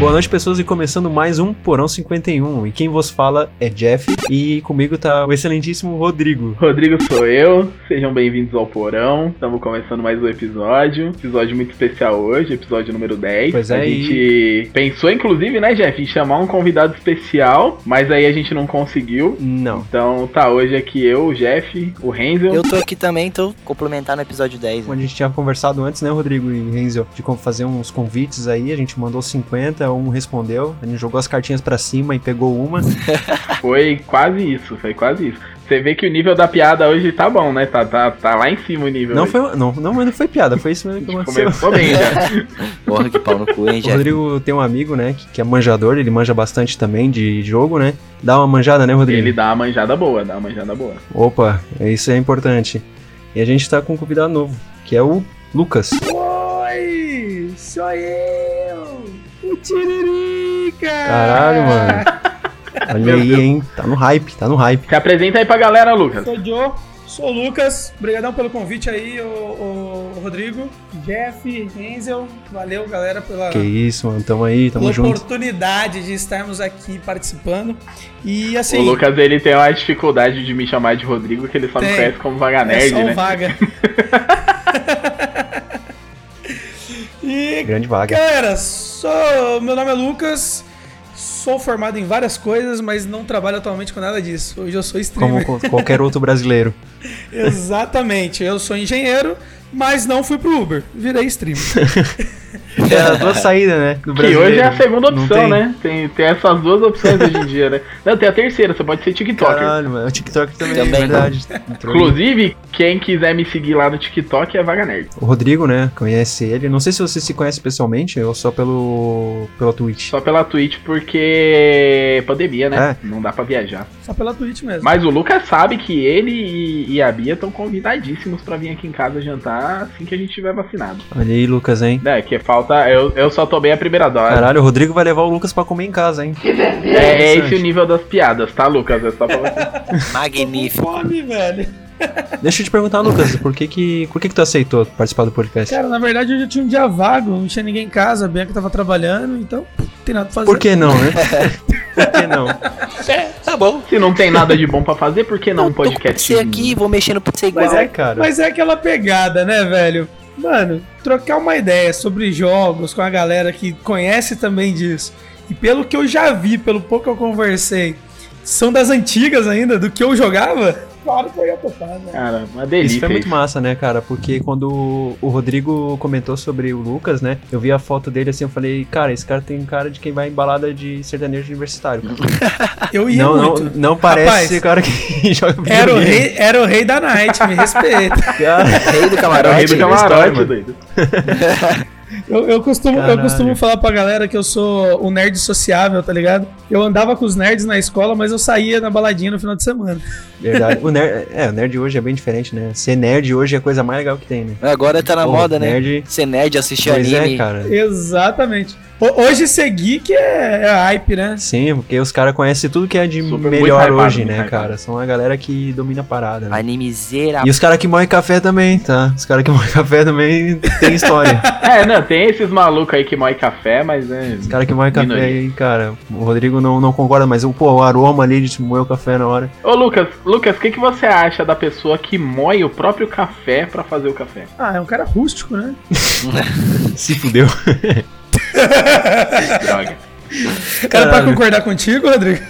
Boa noite, pessoas, e começando mais um Porão 51. E quem vos fala é Jeff, e comigo tá o excelentíssimo Rodrigo. Rodrigo sou eu, sejam bem-vindos ao Porão. Estamos começando mais um episódio. Episódio muito especial hoje, episódio número 10. Pois é, a e- gente pensou, inclusive, né, Jeff, em chamar um convidado especial, mas aí a gente não conseguiu. Não. Então tá hoje aqui eu, o Jeff, o Renzel. Eu tô aqui também, tô complementar no episódio 10. Como a Né? gente tinha conversado antes, né, Rodrigo e Renzel, de como fazer uns convites aí, a gente mandou 50, um respondeu, a gente jogou as cartinhas pra cima e pegou uma. Foi quase isso, foi quase isso. Você vê que o nível da piada hoje tá bom, né? Tá, tá, tá lá em cima o nível. Não hoje. foi, não, não, mas não foi piada, foi isso mesmo que aconteceu. começou bem já. Porra, que pau no cu, hein, O? Rodrigo tem um amigo, né, que, que é manjador, ele manja bastante também de jogo, né? Dá uma manjada, né, Rodrigo? Ele dá uma manjada boa, dá uma manjada boa. Opa, isso é importante. E a gente tá com um convidado novo, que é o Lucas. Oi, sou eu, o Tiririca. Caralho, mano. Olha aí, hein? Tá no hype, tá no hype. Se apresenta aí pra galera, Lucas. Sou o Joe, sou o Lucas, obrigadão pelo convite aí, o, o Rodrigo, Jeff, Enzel, valeu galera pela, Que isso, mano. Tamo aí, tamo pela junto. oportunidade de estarmos aqui participando. E assim, o Lucas ele tem uma dificuldade de me chamar de Rodrigo, que ele só me Tem. conhece como Vaga é Nerd, só um né? vaga. e Grande vaga. Galera, sou, meu nome é Lucas, sou formado em várias coisas, mas não trabalho atualmente com nada disso. Hoje eu sou streamer. Como co- qualquer outro brasileiro. Exatamente, eu sou engenheiro, mas não fui pro Uber, virei streamer. É as duas saídas, né? Do Que hoje é a segunda opção, tem. né? Tem, tem essas duas opções hoje em dia, né? Não, tem a terceira, você pode ser TikToker. Caralho, mano. O TikTok também, Também. é verdade. Inclusive, quem quiser me seguir lá no TikTok é Vaga Nerd. O Rodrigo, né? Conhece ele. Não sei se você se conhece pessoalmente ou só pelo, pela Twitch. Só pela Twitch, porque pandemia, né? É. Não dá pra viajar. Só pela Twitch mesmo. Mas o Lucas sabe que ele e, e a Bia estão convidadíssimos pra vir aqui em casa jantar assim que a gente tiver vacinado. Olha aí, Lucas, hein? É, que falta. Eu, eu só tomei a primeira dose. Caralho, o Rodrigo vai levar o Lucas pra comer em casa, hein? É, é Interessante. esse o nível das piadas, tá, Lucas? É só pra você. Magnífico. Fome, velho. Deixa eu te perguntar, Lucas, por que que, por que que tu aceitou participar do podcast? Cara, na verdade eu tinha um dia vago, não tinha ninguém em casa, a Bianca tava trabalhando, então não tem nada pra fazer. Por que não, né? Por que não? Tá bom. Se não tem nada de bom pra fazer, por que não um Eu podcast? você aqui, vou mexer no PC igual. Mas é, cara. Mas é aquela pegada, né, velho? Mano, trocar uma ideia sobre jogos com a galera que conhece também disso. E pelo que eu já vi, pelo pouco que eu conversei, são das antigas ainda, do que eu jogava. Claro que eu ia topar, né? Cara, uma delícia. Isso foi muito massa, né, cara? Porque quando o Rodrigo comentou sobre o Lucas, né? Eu vi a foto dele assim, eu falei, cara, esse cara tem cara de quem vai em balada de sertanejo universitário. Eu ia Não, não, muito. não parece Rapaz, ser cara que joga Era o, videogame. rei, era o rei da night, me respeita. Cara, Rei do É o camarote. rei do história, camarote, mano. doido. Eu, eu, costumo, eu costumo falar pra galera que eu sou o nerd sociável, tá ligado? Eu andava com os nerds na escola, mas eu saía na baladinha no final de semana. verdade. O nerd, é, o nerd hoje é bem diferente, né? Ser nerd hoje é a coisa mais legal que tem, né? Agora tá na Pô, moda, né? nerd- Ser nerd, assistir Pois anime. é, cara. Exatamente. Ho- Hoje ser geek é, é hype, né? Sim, porque os caras conhecem tudo que é de Super, melhor hypado, hoje, né, hypado. cara? São a galera que domina a parada, né? Animezeira. E os caras que moem café também, tá? Os caras que moem café também tem história. É, não, tem esses malucos aí que moem café, mas é. Os caras que moem café aí, cara. O Rodrigo não, não concorda, mas o, pô, o aroma ali de moer o café na hora. Ô Lucas, Lucas, o que, que você acha da pessoa que moe o próprio café pra fazer o café? Ah, é um cara rústico, né? Se fudeu. Droga. Cara, pra Caralho. concordar contigo, Rodrigo?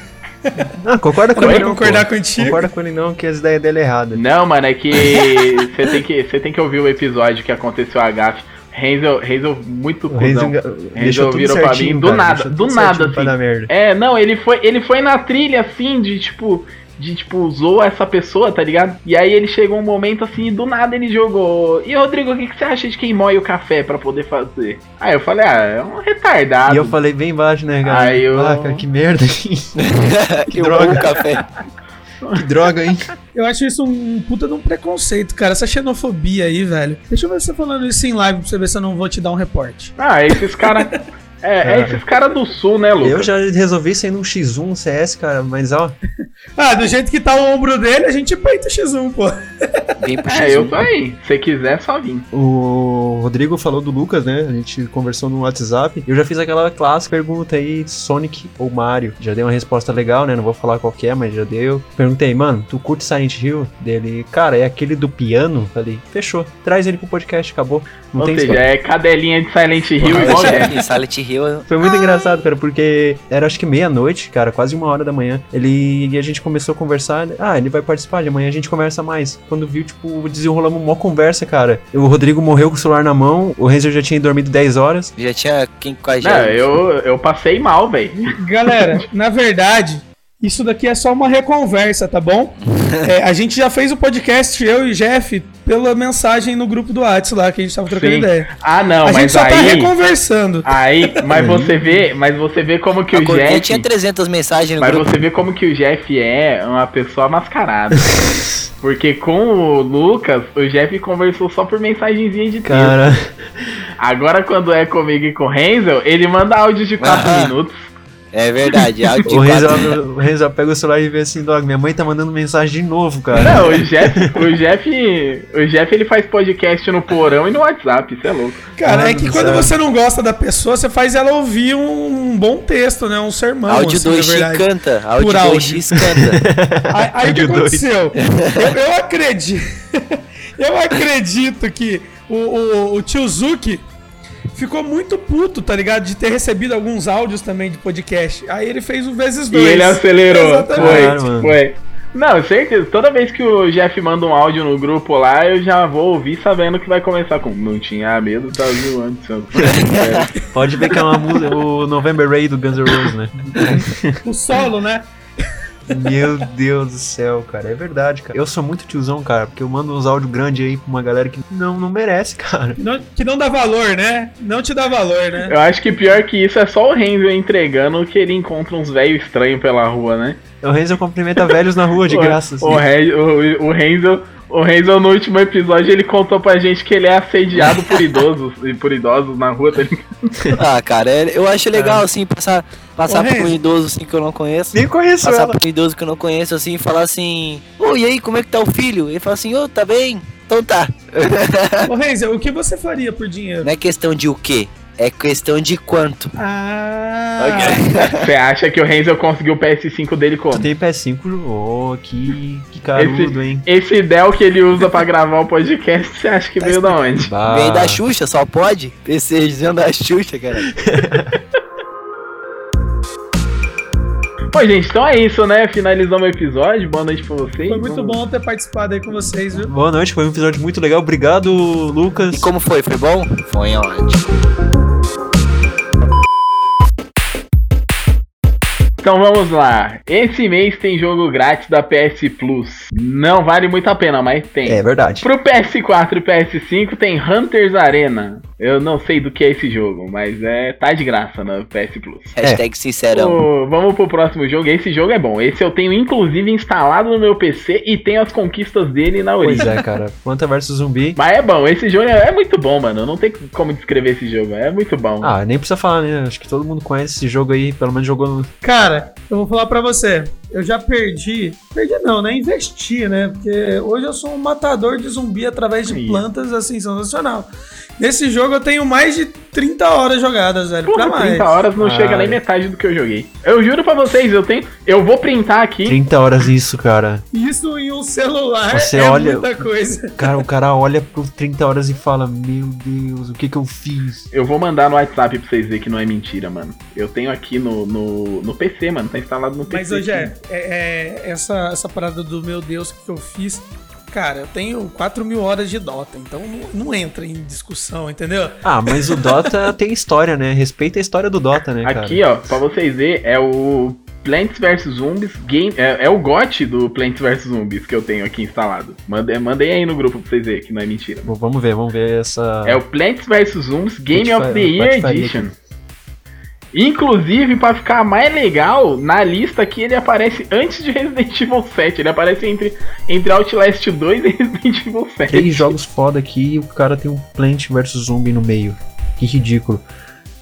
Ah, concorda com Pra ele não, concordar pô. contigo? Concorda com ele não, que as ideias dele é erradas. Não, mano, é que você tem que você tem que ouvir o episódio que aconteceu a gafe. Renzel, Renzel muito cuzão. tudo virou pra certinho, mim do cara, nada, do nada, pra assim. É, não, ele foi, ele foi na trilha assim de tipo de tipo usou essa pessoa, tá ligado? E aí ele chegou um momento assim e do nada ele jogou. E Rodrigo, o que, que você acha de quem moe o café pra poder fazer? Aí eu falei, ah, é um retardado. E eu falei bem baixo, né, cara? Aí eu- Ah, cara, que merda. que Eu droga. amo café. que droga, hein? Eu acho isso um puta de um preconceito, cara. Essa xenofobia aí, velho. Deixa eu ver você falando isso em live pra você ver se eu não vou te dar um reporte. Ah, esses caras. É, é Cara. esses caras do sul, né, Lucas? Eu já resolvi sair num X1, um CS, cara, mas ó, Ah, do jeito que tá o ombro dele, a gente peita o X1, pô. Vem pro É, X1. eu tô aí. Se quiser, é só vir. o Rodrigo falou do Lucas, né? A gente conversou no WhatsApp. Eu já fiz aquela clássica pergunta aí, Sonic ou Mario. Já dei uma resposta legal, né? Não vou falar qual que é, mas já deu. Perguntei, mano, tu curte Silent Hill? Dele, cara, é aquele do piano? Falei, fechou. Traz ele pro podcast, acabou. Não Ou tem seja, história. é cadelinha de Silent Hill igual é. Silent, Silent Foi muito engraçado, cara, porque era acho que meia-noite, cara, quase uma hora da manhã. Ele e a gente começou a conversar. Ah, ele vai participar, de amanhã a gente conversa mais. Quando viu, tipo, desenrolamos uma conversa, cara. O Rodrigo morreu com o celular na mão, o Renzo já tinha dormido 10 horas. Já tinha quem com a gente. Não, eu, eu passei mal, velho. Galera, na verdade, isso daqui é só uma reconversa, tá bom? É, a gente já fez o podcast, eu e o Jeff, pela mensagem no grupo do Whats lá, que a gente tava trocando Sim. ideia. Ah, não, a gente mas só tá aí. reconversando. Aí, mas você vê, mas você vê como que o Jeff. tinha 300 mensagens no Mas grupo. você vê como que o Jeff é uma pessoa mascarada. Porque com o Lucas, o Jeff conversou só por mensagenzinha de texto. Cara, Agora quando é comigo e com o Renzel, ele manda áudio de 4 Ah. minutos. É verdade. áudio de o Renzo, o Renzo pega o celular e vê assim, dog, minha mãe tá mandando mensagem de novo, cara. Não, o Jeff, o Jeff, o Jeff ele faz podcast no porão e no WhatsApp, isso é louco. Cara, Mano é que do quando céu. você não gosta da pessoa, você faz ela ouvir um, bom texto, né? Um sermão. áudio assim, na 2x verdade. canta. Áudio Por áudio. 2x canta. Aí, aí o que aconteceu? Eu, eu acredito. Eu acredito que o, o, o tio Zuki ficou muito puto, tá ligado? De ter recebido alguns áudios também de podcast. Aí ele fez o vezes E dois. ele acelerou. Exatamente. Foi, foi. Não, certeza. Toda vez que o Jeff manda um áudio no grupo lá, eu já vou ouvir sabendo que vai começar com Não tinha medo, tá zoando. É. Pode ver que é uma música, o November Ray do Guns N' Roses, né? O solo, né? Meu Deus do céu, cara. É verdade, cara. Eu sou muito tiozão, cara, porque eu mando uns áudios grandes aí pra uma galera que não, não merece, cara. Que não, que não dá valor, né? Não te dá valor, né? Eu acho que pior que isso é só o Renzo entregando que ele encontra uns velhos estranhos pela rua, né? O Renzo cumprimenta velhos na rua de graça. assim. O, Re- o, o Renzo. O Renzo, no último episódio, ele contou pra gente que ele é assediado por idosos e por idosos na rua, tá ligado? Ah, cara, é- eu acho legal, assim, passar, passar Ô, por um idoso, assim, que eu não conheço. Nem conheço Passar ela. por um idoso que eu não conheço, assim, e falar assim... Ô, e aí, como é que tá o filho? Ele fala assim, ô, tá bem? Então tá. Ô, Renzo, o que você faria por dinheiro? Não é questão de o quê, é questão de quanto. Ah, Você acha que o Renzo conseguiu o PS5 dele como? Tu tem PS5, oh, que, que carudo, hein? Esse Dell que ele usa pra gravar o podcast, você acha que veio da onde? Bah. Vem da Xuxa, só pode? PC dizendo da Xuxa, cara. Bom, gente, então é isso, né? Finalizamos o episódio. Boa noite pra vocês. foi muito Vamos- bom ter participado aí com vocês, viu? Boa noite, foi um episódio muito legal. Obrigado, Lucas. E como foi? Foi bom? Foi ótimo. Então vamos lá. Esse mês tem jogo grátis da PS Plus. Não vale muito a pena, mas tem. É verdade. Pro PS4 e PS5 tem Hunters Arena. Eu não sei do que é esse jogo, mas é tá de graça na PS Plus. Hashtag sincerão. Ô, vamos pro próximo jogo. Esse jogo é bom. Esse eu tenho inclusive instalado no meu PC e tenho as conquistas dele na Pois origem. é, cara. Planta vs Zumbi. Mas é bom, esse jogo é, é muito bom, mano. Não tem como descrever esse jogo. É muito bom. Ah, nem precisa falar, né? Acho que todo mundo conhece esse jogo aí, pelo menos jogou no. Cara, eu vou falar pra você. Eu já perdi. Perdi não, né? Investi, né? Porque hoje eu sou um matador de zumbi através de Aí. plantas, assim, sensacional. Nesse jogo eu tenho mais de 30 horas jogadas, velho. pra Porra, mais. 30 horas não Ah, chega nem metade do que eu joguei. Eu juro pra vocês, eu tenho. Eu vou printar aqui. 30 horas isso, cara. Isso em um celular Você é olha- muita coisa. Cara, o cara olha pro 30 horas e fala: Meu Deus, o que que eu fiz? Eu vou mandar no WhatsApp pra vocês verem que não é mentira, mano. Eu tenho aqui no, no, no PC, mano. Tá instalado no PC. Mas hoje é. É, é, essa, essa parada do meu Deus, que eu fiz? Cara, eu tenho 4 mil horas de Dota, então não, não entra em discussão, entendeu? Ah, mas o Dota tem história, né? Respeita a história do Dota, né, cara? Aqui, ó, pra vocês verem, é o Plants vs Zombies Game. É, é o GOT do Plants vs Zombies que eu tenho aqui instalado. Mandei, mandei aí no grupo pra vocês verem que não é mentira. Bom, Vamos ver, vamos ver essa. É o Plants vs Zombies Game Patifaria- of the Year Edition. Inclusive, pra ficar mais legal, na lista aqui ele aparece antes de Resident Evil 7. Ele aparece entre, entre Outlast 2 e Resident Evil 7. Três jogos foda aqui e o cara tem um Plant vs Zumbi no meio. Que ridículo.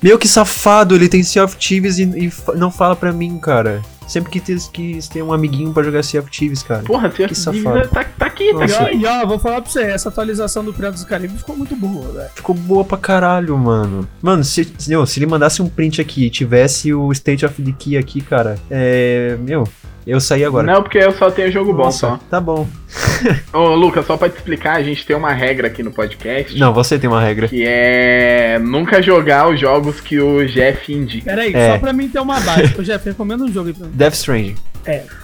Meu, que safado, ele tem Sea of Thieves e, e não fala pra mim, cara. Sempre que quis, quis ter um amiguinho pra jogar Sea of Thieves, cara. Porra, você Que safado. tá, tá aqui, tá aqui. e ó, vou falar pra você, essa atualização do Piratas do Caribe ficou muito boa, velho. Ficou boa pra caralho, mano. Mano, se, se, meu, se ele mandasse um print aqui e tivesse o State of Decay aqui, cara, é. Meu, eu saí agora. Não, porque eu só tenho jogo bom Nossa, só. tá bom. Ô, Lucas, só pra te explicar, a gente tem uma regra aqui no podcast. Não, você tem uma regra. Que é nunca jogar os jogos que o Jeff indica. Pera aí, É. só pra mim ter uma base. Ô, Jeff, recomenda um jogo aí pra mim. Death Stranding.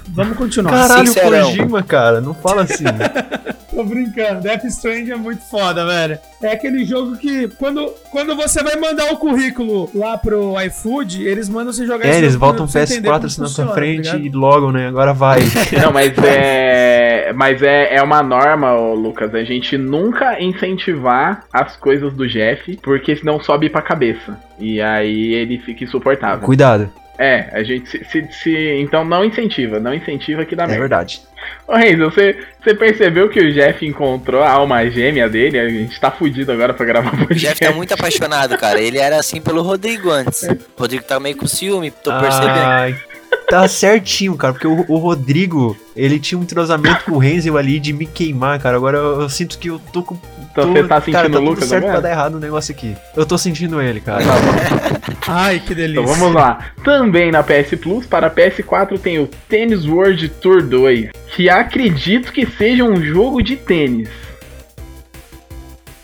Vamos continuar. Caralho, sincerão. Kojima, cara, não fala assim. Tô brincando, Death Stranding é muito foda, velho. É aquele jogo que, quando, quando você vai mandar o currículo lá pro iFood, eles mandam você jogar é, esse eles botam entender PS4 como assim na sua tá frente ligado? e logam, né? Agora vai. Não, mas é. Mas é, é uma norma, ô, Lucas, a gente nunca incentivar as coisas do Jeff, porque senão sobe pra cabeça. E aí ele fica insuportável. Cuidado, É, a gente se, se- se- Então não incentiva, não incentiva que dá é merda. verdade. Ô Renzo, você, você percebeu que o Jeff encontrou a alma gêmea dele? A gente tá fudido agora pra gravar O podcast. Jeff tá muito apaixonado, cara. Ele era assim pelo Rodrigo antes. O Rodrigo tá meio com ciúme, tô percebendo. Ai, tá certinho, cara, porque o, o Rodrigo, ele tinha um entrosamento com o Renzel ali de me queimar, cara. Agora eu, eu sinto que eu tô com. Então você tá sentindo cara, tá o tudo Lucas certo pra agora? dar errado no negócio aqui. Eu tô sentindo ele, cara. Ai, que delícia. Então vamos lá. Também na PS Plus, para PS4 tem o Tennis World Tour 2, que acredito que seja um jogo de tênis.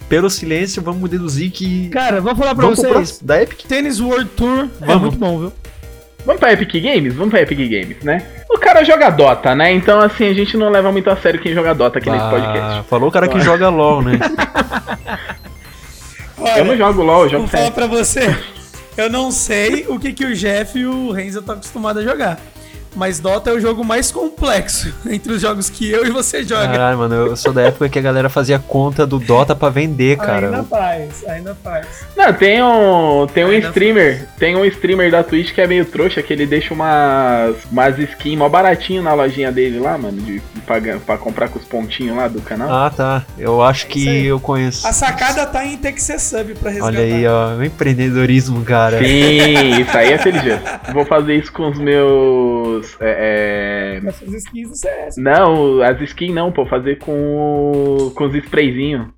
Pelo silêncio, vamos deduzir que. Cara, vou falar pra Vamos pro vocês. próximo, da Epic? Tênis World Tour é Vamos. muito bom, viu? Vamos pra Epic Games? Vamos pra Epic Games, né? O cara joga Dota, né? Então, assim, a gente não leva muito a sério quem joga Dota aqui nesse Ah, podcast. Falou o cara que joga LOL, né? Eu não jogo LOL, eu jogo Vou falar pra você. Eu não sei o que, que o Jeff e o Renzo estão acostumados a jogar. Mas Dota é o jogo mais complexo entre os jogos que eu e você joga. Caralho, mano, eu sou da época que a galera fazia conta do Dota pra vender, cara. ainda faz, ainda faz. Não, tem um, tem um Ainda streamer, tem um streamer da Twitch que é meio trouxa, que ele deixa umas, umas skins mó baratinho na lojinha dele lá, mano, de, pra, pra comprar com os pontinhos lá do canal. Ah, tá. Eu acho É que eu conheço. A sacada tá em ter que ser sub pra resgatar. Olha aí, ó. O empreendedorismo, cara. Sim, isso aí é inteligente. Vou fazer isso com os meus. É, é, Essas skins do CS. Não, as skins não, pô, fazer com, com os sprayzinhos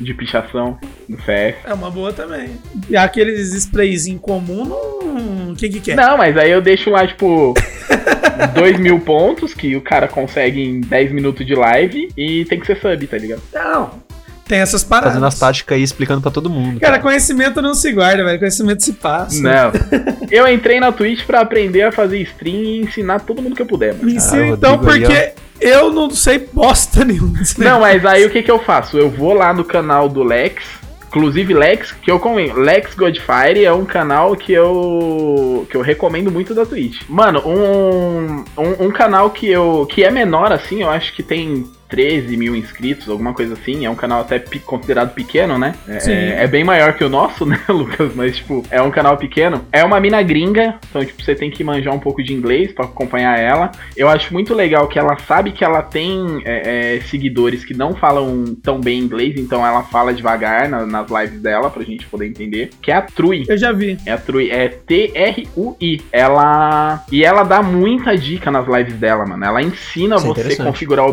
de pichação no CS. É uma boa também. E aqueles sprays em comum, não... quem que quer? Não, mas aí eu deixo lá, tipo, 2 mil pontos, que o cara consegue em 10 minutos de live, e tem que ser sub, tá ligado? Não. Tem essas paradas. Fazendo as táticas aí, explicando pra todo mundo. Cara, conhecimento não se guarda, velho. Conhecimento se passa. Não. Eu entrei na Twitch pra aprender a fazer stream e ensinar todo mundo que eu puder, mano. Me ensina Ah, então, Rodrigo aí, porque eu não sei bosta nenhuma. Não, mas aí o que que eu faço? Eu vou lá no canal do Lex, inclusive Lex, que eu comento. Lex Godfire é um canal que eu que eu recomendo muito da Twitch. Mano, um, um, um canal que eu que é menor assim, eu acho que tem 13 mil inscritos, alguma coisa assim. É um canal até considerado pequeno, né? É, Sim. é bem maior que o nosso, né, Lucas? Mas, tipo, é um canal pequeno. É uma mina gringa, então, tipo, você tem que manjar um pouco de inglês pra acompanhar ela. Eu acho muito legal que ela sabe que ela tem é, é, seguidores que não falam tão bem inglês, então ela fala devagar na- nas lives dela pra gente poder entender. Que é a Trui. Eu já vi. É a Trui, é T-R-U-I. Ela. E ela dá muita dica nas lives dela, mano. Ela ensina Isso é você configurar o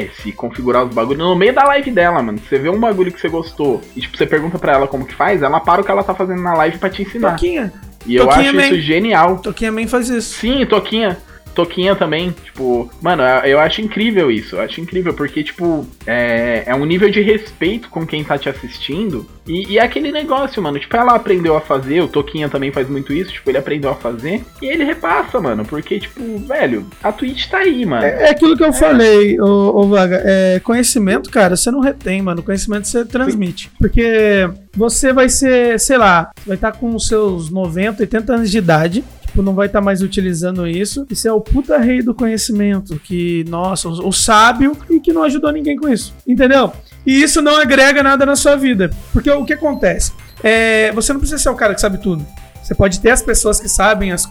OBS, configurar os bagulhos. No meio da live dela, mano. Você vê um bagulho que você gostou e, tipo, você pergunta pra ela como que faz, ela para o que ela tá fazendo na live pra te ensinar. Toquinha. E eu Toquinha acho Man. isso genial. Toquinha Man faz isso. Sim, Toquinha. Toquinha também, tipo, mano, eu acho incrível isso, eu acho incrível, porque, tipo, é, é um nível de respeito com quem tá te assistindo, e, e é aquele negócio, mano, tipo, ela aprendeu a fazer, o Toquinha também faz muito isso, tipo, ele aprendeu a fazer, e ele repassa, mano, porque, tipo, velho, a Twitch tá aí, mano. É, é aquilo que eu falei, ô, ô Vaga. É, conhecimento, cara, você não retém, mano. Conhecimento você transmite. Porque você vai ser, sei lá, vai estar com os seus 90, 80 anos de idade. Tipo, não vai estar mais utilizando isso. Você é o puta rei do conhecimento. Que, nossa, o, o sábio e que não ajudou ninguém com isso. Entendeu? E isso não agrega nada na sua vida. Porque o que acontece? É, você não precisa ser o cara que sabe tudo. Você pode ter as pessoas que sabem as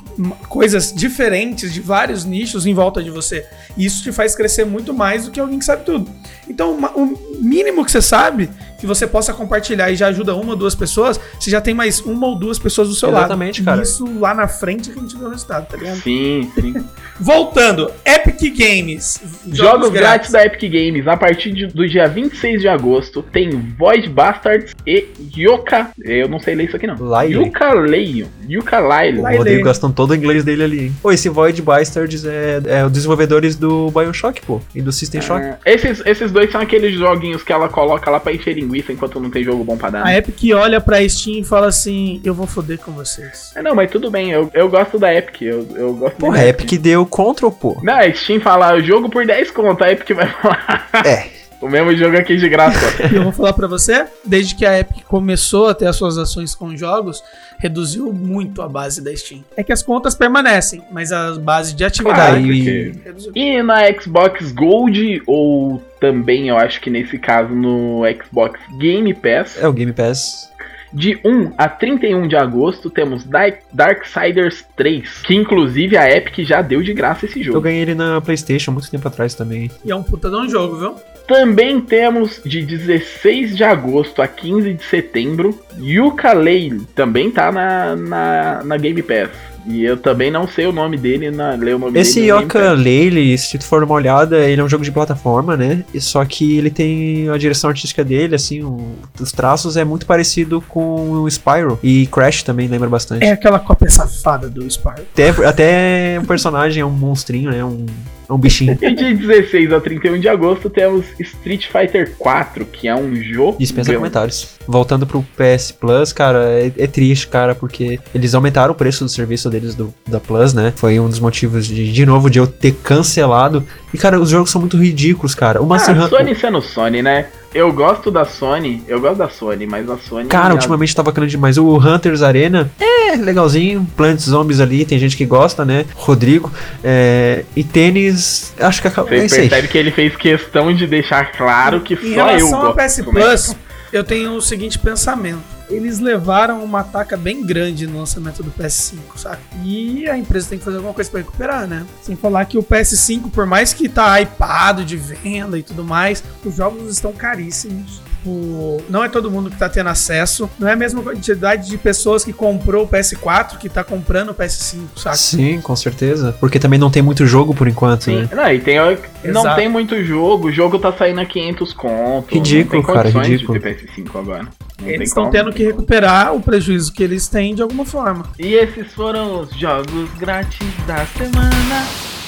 coisas diferentes de vários nichos em volta de você. E isso te faz crescer muito mais do que alguém que sabe tudo. Então, o mínimo que você sabe, que você possa compartilhar e já ajuda uma ou duas pessoas, você já tem mais uma ou duas pessoas do seu Exatamente, lado. cara. Isso lá na frente que a gente vê o resultado, tá ligado? Sim, sim. Voltando, Epic Games. Jogos grátis da Epic Games a partir de- do dia 26 de agosto tem Void Bastards e Yoka. Eu não sei ler isso aqui não. Lyle. Yooka-Laylee. Yooka-Laylee. O Vai Rodrigo gastou todo o inglês dele ali. hein? Pô, esse Void Bastards é, é os desenvolvedores do Bioshock, pô. E do System Shock. Ah, esses, esses dois são aqueles joguinhos que ela coloca lá pra encher linguiça enquanto não tem jogo bom pra dar. A né? Epic olha pra Steam e fala assim: Eu vou foder com vocês. É, não, mas tudo bem, eu, eu gosto da Epic. Eu, eu gosto Porra, da a Epic deu Control, pô. Não, a Steam fala jogo por 10 conto, a Epic vai falar. É. O mesmo jogo aqui de graça. E eu vou falar pra você, desde que a Epic começou a ter as suas ações com jogos, reduziu muito a base da Steam. É que as contas permanecem, mas a base de atividade Claro, e- porque- reduziu. E na Xbox Gold, ou também eu acho que nesse caso no Xbox Game Pass, É o Game Pass. de 1 a 31 de agosto temos Dark- Darksiders 3, que inclusive a Epic já deu de graça esse Eu jogo. ganhei ele na PlayStation muito tempo atrás também. E é um puta de um jogo, viu? Também temos de 16 de agosto a 15 de setembro, Yooka-Laylee, também tá na, na, na Game Pass. E eu também não sei o nome dele, na, ler o nome Esse Yoka Laylee, se tu for uma olhada, ele é um jogo de plataforma, né? E Só que ele tem a direção artística dele, assim, o- os traços é muito parecido com o Spyro. E Crash também lembra bastante. É aquela cópia safada do Spyro. Até, até o personagem é um monstrinho, né? Um, é um bichinho. E de 16 a 31 de agosto temos Street Fighter 4, que é um jogo. Dispensa comentários. Voltando pro PS Plus, cara, é, é triste, cara, porque eles aumentaram o preço do serviço deles do, da Plus, né? Foi um dos motivos de, de novo, de eu ter cancelado. E, cara, os jogos são muito ridículos, cara. O Monster Ah, Hunter. Sony sendo Sony, né? Eu gosto da Sony, eu gosto da Sony, mas a Sony. Cara, a- ultimamente tá bacana demais. O Hunters Arena é legalzinho. Plants Zombies ali, tem gente que gosta, né? Rodrigo. é, e tênis, acho que acabou. É Você isso aí. percebe que ele fez questão de deixar claro que Em só eu relação ao gosto. PS é Plus, eu tenho o seguinte pensamento. Eles levaram uma taca bem grande no lançamento do PS5, sabe? E a empresa tem que fazer alguma coisa pra recuperar, né? Sem falar que o PS5, por mais que tá hypado de venda e tudo mais, os jogos estão caríssimos. O- Não é todo mundo que tá tendo acesso. Não é a mesma quantidade de pessoas que comprou o PS4 que tá comprando o PS5, sabe? Sim, com certeza. Porque também não tem muito jogo por enquanto, Sim, né? não, e tem, não Exato. tem muito jogo, o jogo tá saindo a 500 conto. Ridículo, não tem cara, ridículo. De ter PS5 agora. Não Eles estão tendo que recuperar o prejuízo que eles têm de alguma forma. E esses foram os jogos grátis da semana.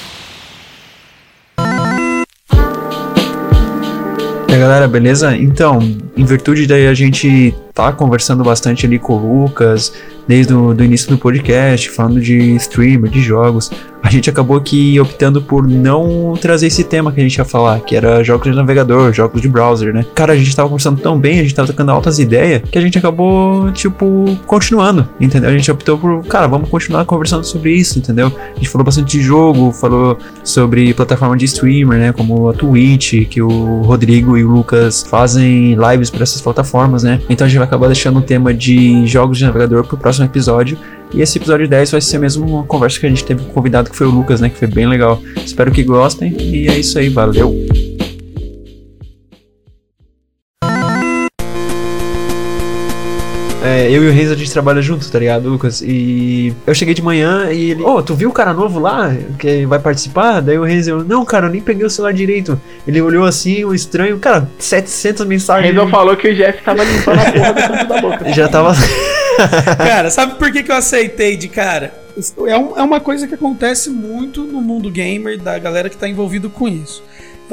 E aí, galera, beleza? Então, em virtude daí a gente tá conversando bastante ali com o Lucas, desde o do início do podcast, falando de streamer, de jogos, a gente acabou aqui optando por não trazer esse tema que a gente ia falar, que era jogos de navegador, jogos de browser, né? Cara, a gente tava conversando tão bem, a gente tava tocando altas ideias, que a gente acabou, tipo, continuando, entendeu? A gente optou por, cara, vamos continuar conversando sobre isso, entendeu? A gente falou bastante de jogo, falou sobre plataforma de streamer, né? Como a Twitch, que o Rodrigo e o Lucas fazem lives para essas plataformas, né? Então a gente vai acabar deixando o tema de jogos de navegador pro próximo episódio. E esse episódio 10 vai ser mesmo uma conversa que a gente teve com o convidado que foi o Lucas, né? Que foi bem legal. Espero que gostem. E é isso aí, valeu! É, eu e o Reis a gente trabalha junto, tá ligado, Lucas? E eu cheguei de manhã e ele, ô, tu viu o cara novo lá que vai participar? Daí o Reis, eu, não, cara, eu nem peguei o celular direito. Ele olhou assim, um estranho, cara, 700 mensagens. Renzo falou que o Jeff tava limpando a porra do canto da boca. Já tava. Cara, sabe por que, que eu aceitei de cara? É, um- é uma coisa que acontece muito no mundo gamer, da galera que tá envolvido com isso.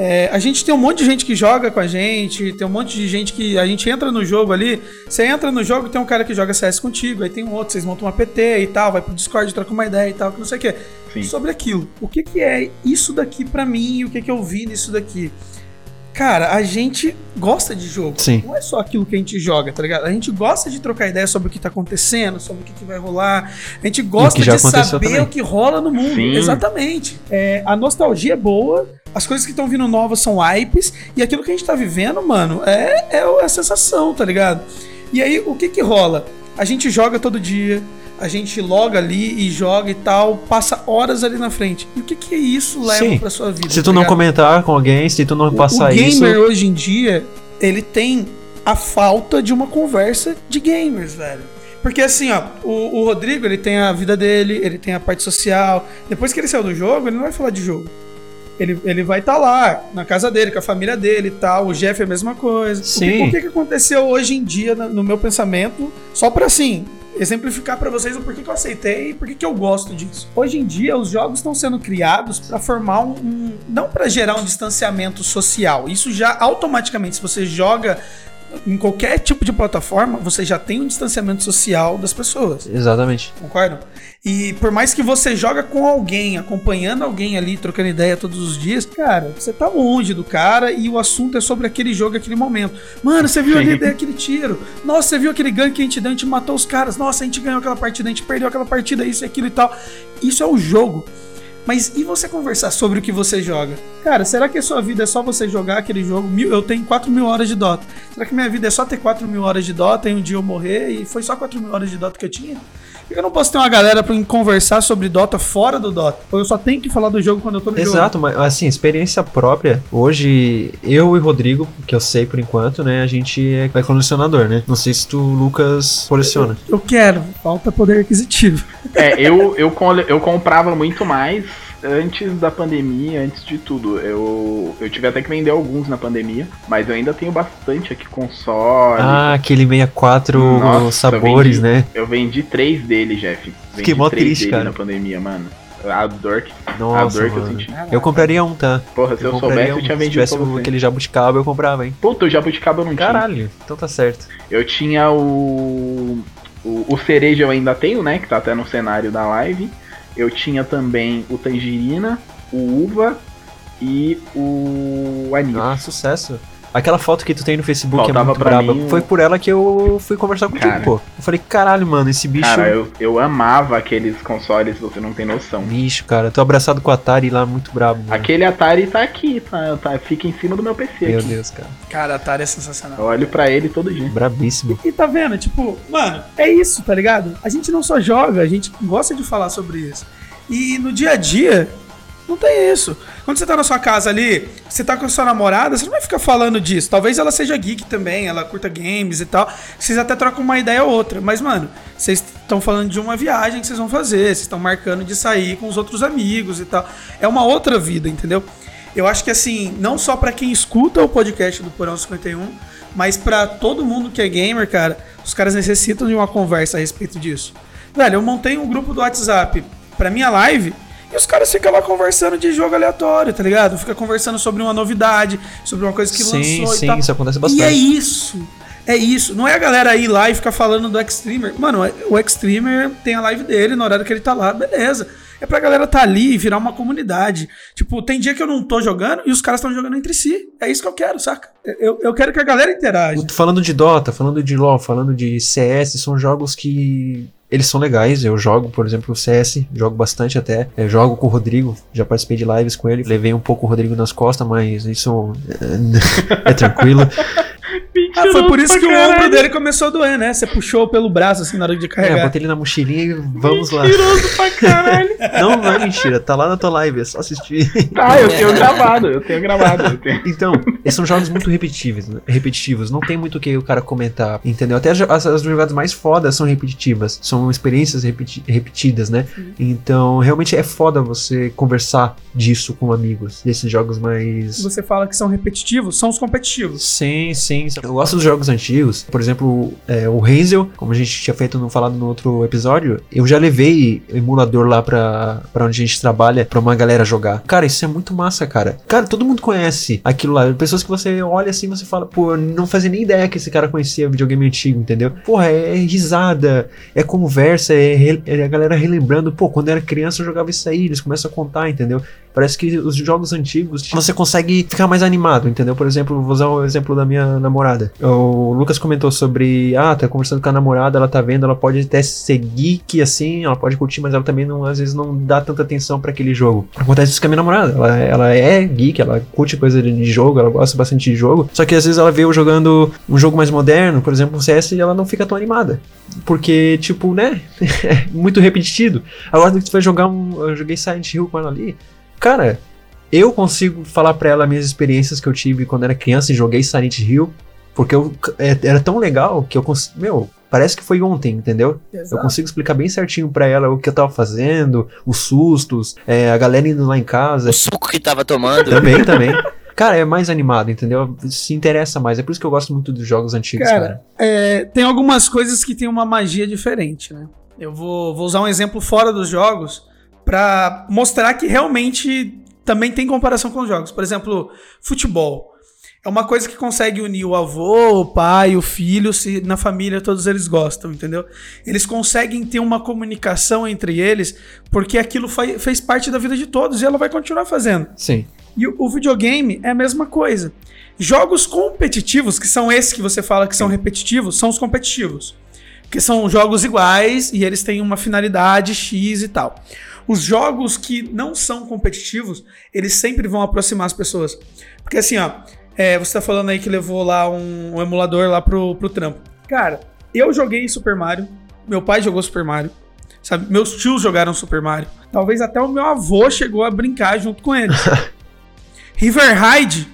É, a gente tem um monte de gente que joga com a gente, tem um monte de gente que a gente entra no jogo ali. Você entra no jogo, tem um cara que joga CS contigo, aí tem um outro, vocês montam uma PT e tal, vai pro Discord, troca uma ideia e tal, que não sei o que. Sim. Sobre aquilo. O que, que é isso daqui pra mim e o que, que eu vi nisso daqui? Cara, a gente gosta de jogo. Sim. Não é só aquilo que a gente joga, tá ligado? A gente gosta de trocar ideia sobre o que tá acontecendo, sobre o que, que vai rolar. A gente gosta de saber também. o que rola no mundo. Sim. Exatamente. É, a nostalgia é boa, as coisas que estão vindo novas são hypes, e aquilo que a gente tá vivendo, mano, é, é a sensação, tá ligado? E aí, o que que rola? A gente joga todo dia, a gente loga ali e joga e tal, passa horas ali na frente. E o que que isso leva Sim. pra sua vida? Se tá tu não ligado? comentar com alguém, se tu não passar o gamer isso. hoje em dia, ele tem a falta de uma conversa de gamers, velho. Porque assim, ó, o, o Rodrigo, ele tem a vida dele, ele tem a parte social. Depois que ele saiu do jogo, ele não vai falar de jogo. Ele, ele vai estar lá, na casa dele, com a família dele e tal. O Jeff é a mesma coisa. Sim. O que, o que aconteceu hoje em dia na- no meu pensamento? Só pra assim, exemplificar pra vocês o porquê que eu aceitei e porquê que eu gosto disso. Hoje em dia, os jogos estão sendo criados pra formar um, um- não pra gerar um distanciamento social. Isso já automaticamente, se você joga em qualquer tipo de plataforma, você já tem um distanciamento social das pessoas. Exatamente. Concordam? E por mais que você joga com alguém, acompanhando alguém ali, trocando ideia todos os dias, cara, você tá longe do cara e o assunto é sobre aquele jogo, aquele momento. Mano, você viu ali aquele tiro? Nossa, você viu aquele gank que a gente deu, a gente matou os caras. Nossa, a gente ganhou aquela partida, a gente perdeu aquela partida, isso e aquilo e tal. Isso é o jogo. Mas e você conversar sobre o que você joga? Cara, será que a sua vida é só você jogar aquele jogo? Eu tenho 4 mil horas de Dota. Será que minha vida é só ter 4 mil horas de Dota e um dia eu morrer e foi só 4 mil horas de Dota que eu tinha? Por que eu não posso ter uma galera pra conversar sobre Dota fora do Dota? Ou eu só tenho que falar do jogo quando eu tô no jogo? Exato, mas assim, experiência própria. Hoje, eu e Rodrigo, que eu sei por enquanto, né? A gente é é colecionador, né? Não sei se tu, Lucas, coleciona. Eu quero, falta poder aquisitivo. É, eu, eu, eu comprava muito mais antes da pandemia, antes de tudo. Eu, eu tive até que vender alguns na pandemia, mas eu ainda tenho bastante aqui console. Ah, aquele 64 Nossa, sabores, vendi. né? Eu vendi três dele, Jeff. Vendi Fiquei mó triste, cara. na pandemia, mano. A dor que, a Nossa, dor que eu senti. Eu compraria um, tá? Porra, se eu, compraria soubesse, eu tinha um. Se vendido tivesse aquele jabuticaba, eu comprava, hein? Puta, o jabuticaba eu não tinha. Caralho, então tá certo. Eu tinha o, o. O cereja eu ainda tenho, né? Que tá até no cenário da live. Eu tinha também o tangerina, o uva e o anis. Ah, sucesso. Aquela foto que tu tem no Facebook Faltava é muito braba. mim Foi por ela que eu fui conversar contigo, Cara. pô. Eu falei, caralho, mano, esse bicho. Cara, eu, eu amava aqueles consoles, você não tem noção. Bicho, cara, tô abraçado com o Atari lá, muito brabo. mano. Aquele Atari tá aqui, tá, tá- fica em cima do meu PC Meu aqui. Deus, cara. Cara, Atari é sensacional. Eu olho pra ele todo dia. Brabíssimo. E tá vendo? Tipo, mano, é isso, tá ligado? A gente não só joga, a gente gosta de falar sobre isso. E no dia a dia, não tem isso. Quando você tá na sua casa ali, você tá com a sua namorada, você não vai ficar falando disso. Talvez ela seja geek também, ela curta games e tal. Vocês até trocam uma ideia ou outra. Mas, mano, vocês estão falando de uma viagem que vocês vão fazer, vocês estão marcando de sair com os outros amigos e tal. É uma outra vida, entendeu? Eu acho que assim, não só pra quem escuta o podcast do Porão 51, mas pra todo mundo que é gamer, cara, os caras necessitam de uma conversa a respeito disso. Velho, eu montei um grupo do WhatsApp pra minha live e os caras ficam lá conversando de jogo aleatório, tá ligado? Fica conversando sobre uma novidade, sobre uma coisa que sim, lançou sim, e tal. isso acontece E bastante. é isso. É isso. Não é a galera ir lá e ficar falando do Xtreamer. Mano, o Xtreamer tem a live dele no horário que ele tá lá, beleza. É pra galera tá ali e virar uma comunidade. Tipo, tem dia que eu não tô jogando e os caras estão jogando entre si. É isso que eu quero, saca? Eu, eu quero que a galera interaja. Falando de Dota, falando de LoL, falando de CS, são jogos que eles são legais. Eu jogo, por exemplo, o CS, jogo bastante até. Eu jogo com o Rodrigo, já participei de lives com ele. Levei um pouco o Rodrigo nas costas, mas isso é, é tranquilo. Ah, foi por isso que o ombro dele começou a doer, né? Você puxou pelo braço assim na hora de É, carregar. botei ele na mochilinha e vamos lá. Mentiroso pra caralho. Não, não é mentira, tá lá na tua live, é só assistir. Tá, eu tenho gravado, eu tenho gravado. Eu tenho... Então, esses são jogos muito repetitivos, né? repetitivos. Não tem muito o que o cara comentar, entendeu? Até as, as, as jogadas mais fodas são repetitivas. São experiências repeti- repetidas, né? Então, realmente é foda você conversar disso com amigos. Desses jogos mais. Você fala que são repetitivos, são os competitivos. Sim, sim. Eu gosto dos jogos antigos. Por exemplo, é, o Hazel, como a gente tinha feito no, falado no outro episódio, eu já levei emulador lá pra, pra onde a gente trabalha pra uma galera jogar. Cara, isso é muito massa, cara. Cara, todo mundo conhece aquilo lá. Pessoas que você olha assim você fala, pô, não fazia nem ideia que esse cara conhecia videogame antigo, entendeu? Porra, é, é risada, é conversa, é, é a galera relembrando, pô, quando era criança eu jogava isso aí, eles começam a contar, entendeu? Parece que os jogos antigos você consegue ficar mais animado, entendeu? Por exemplo, vou usar o exemplo da minha namorada. O Lucas comentou sobre, ah, tá conversando com a namorada, ela tá vendo, ela pode até ser geek assim, ela pode curtir, mas ela também não, às vezes não dá tanta atenção pra aquele jogo. Acontece isso com a minha namorada, ela, ela é geek, ela curte coisa de jogo, ela gosta bastante de jogo, só que às vezes ela vê eu jogando um jogo mais moderno, por exemplo, um CS, e ela não fica tão animada. Porque, tipo, né? é muito repetido. Agora que tu vai jogar um. Eu joguei Silent Hill com ela ali. Cara, eu consigo falar pra ela minhas experiências que eu tive quando era criança e joguei Silent Hill. Porque eu, é- era tão legal que eu cons... Meu, parece que foi ontem, entendeu? Eu Exato. consigo explicar bem certinho pra ela o que eu tava fazendo, os sustos, é, a galera indo lá em casa. O suco que tava tomando. Também, também. Cara, é mais animado, entendeu? Se interessa mais. É por isso que eu gosto muito dos jogos antigos, cara. Cara, é, tem algumas coisas que tem uma magia diferente, né? Eu vou, vou usar um exemplo fora dos jogos pra mostrar que realmente também tem comparação com os jogos. Por exemplo, futebol. É uma coisa que consegue unir o avô, o pai, o filho, se na família todos eles gostam, entendeu? Eles conseguem ter uma comunicação entre eles porque aquilo fez parte da vida de todos e ela vai continuar fazendo. Sim. E o, o videogame é a mesma coisa. Jogos competitivos, que são esses que você fala que são repetitivos, são os competitivos. Que são jogos iguais e eles têm uma finalidade X e tal. Os jogos que não são competitivos, eles sempre vão aproximar as pessoas. Porque assim, ó, é, você tá falando aí que levou lá um, um emulador lá pro, pro trampo. Cara, eu joguei Super Mario, meu pai jogou Super Mario, sabe? Meus tios jogaram Super Mario. Talvez até o meu avô chegou a brincar junto com eles. River Raid,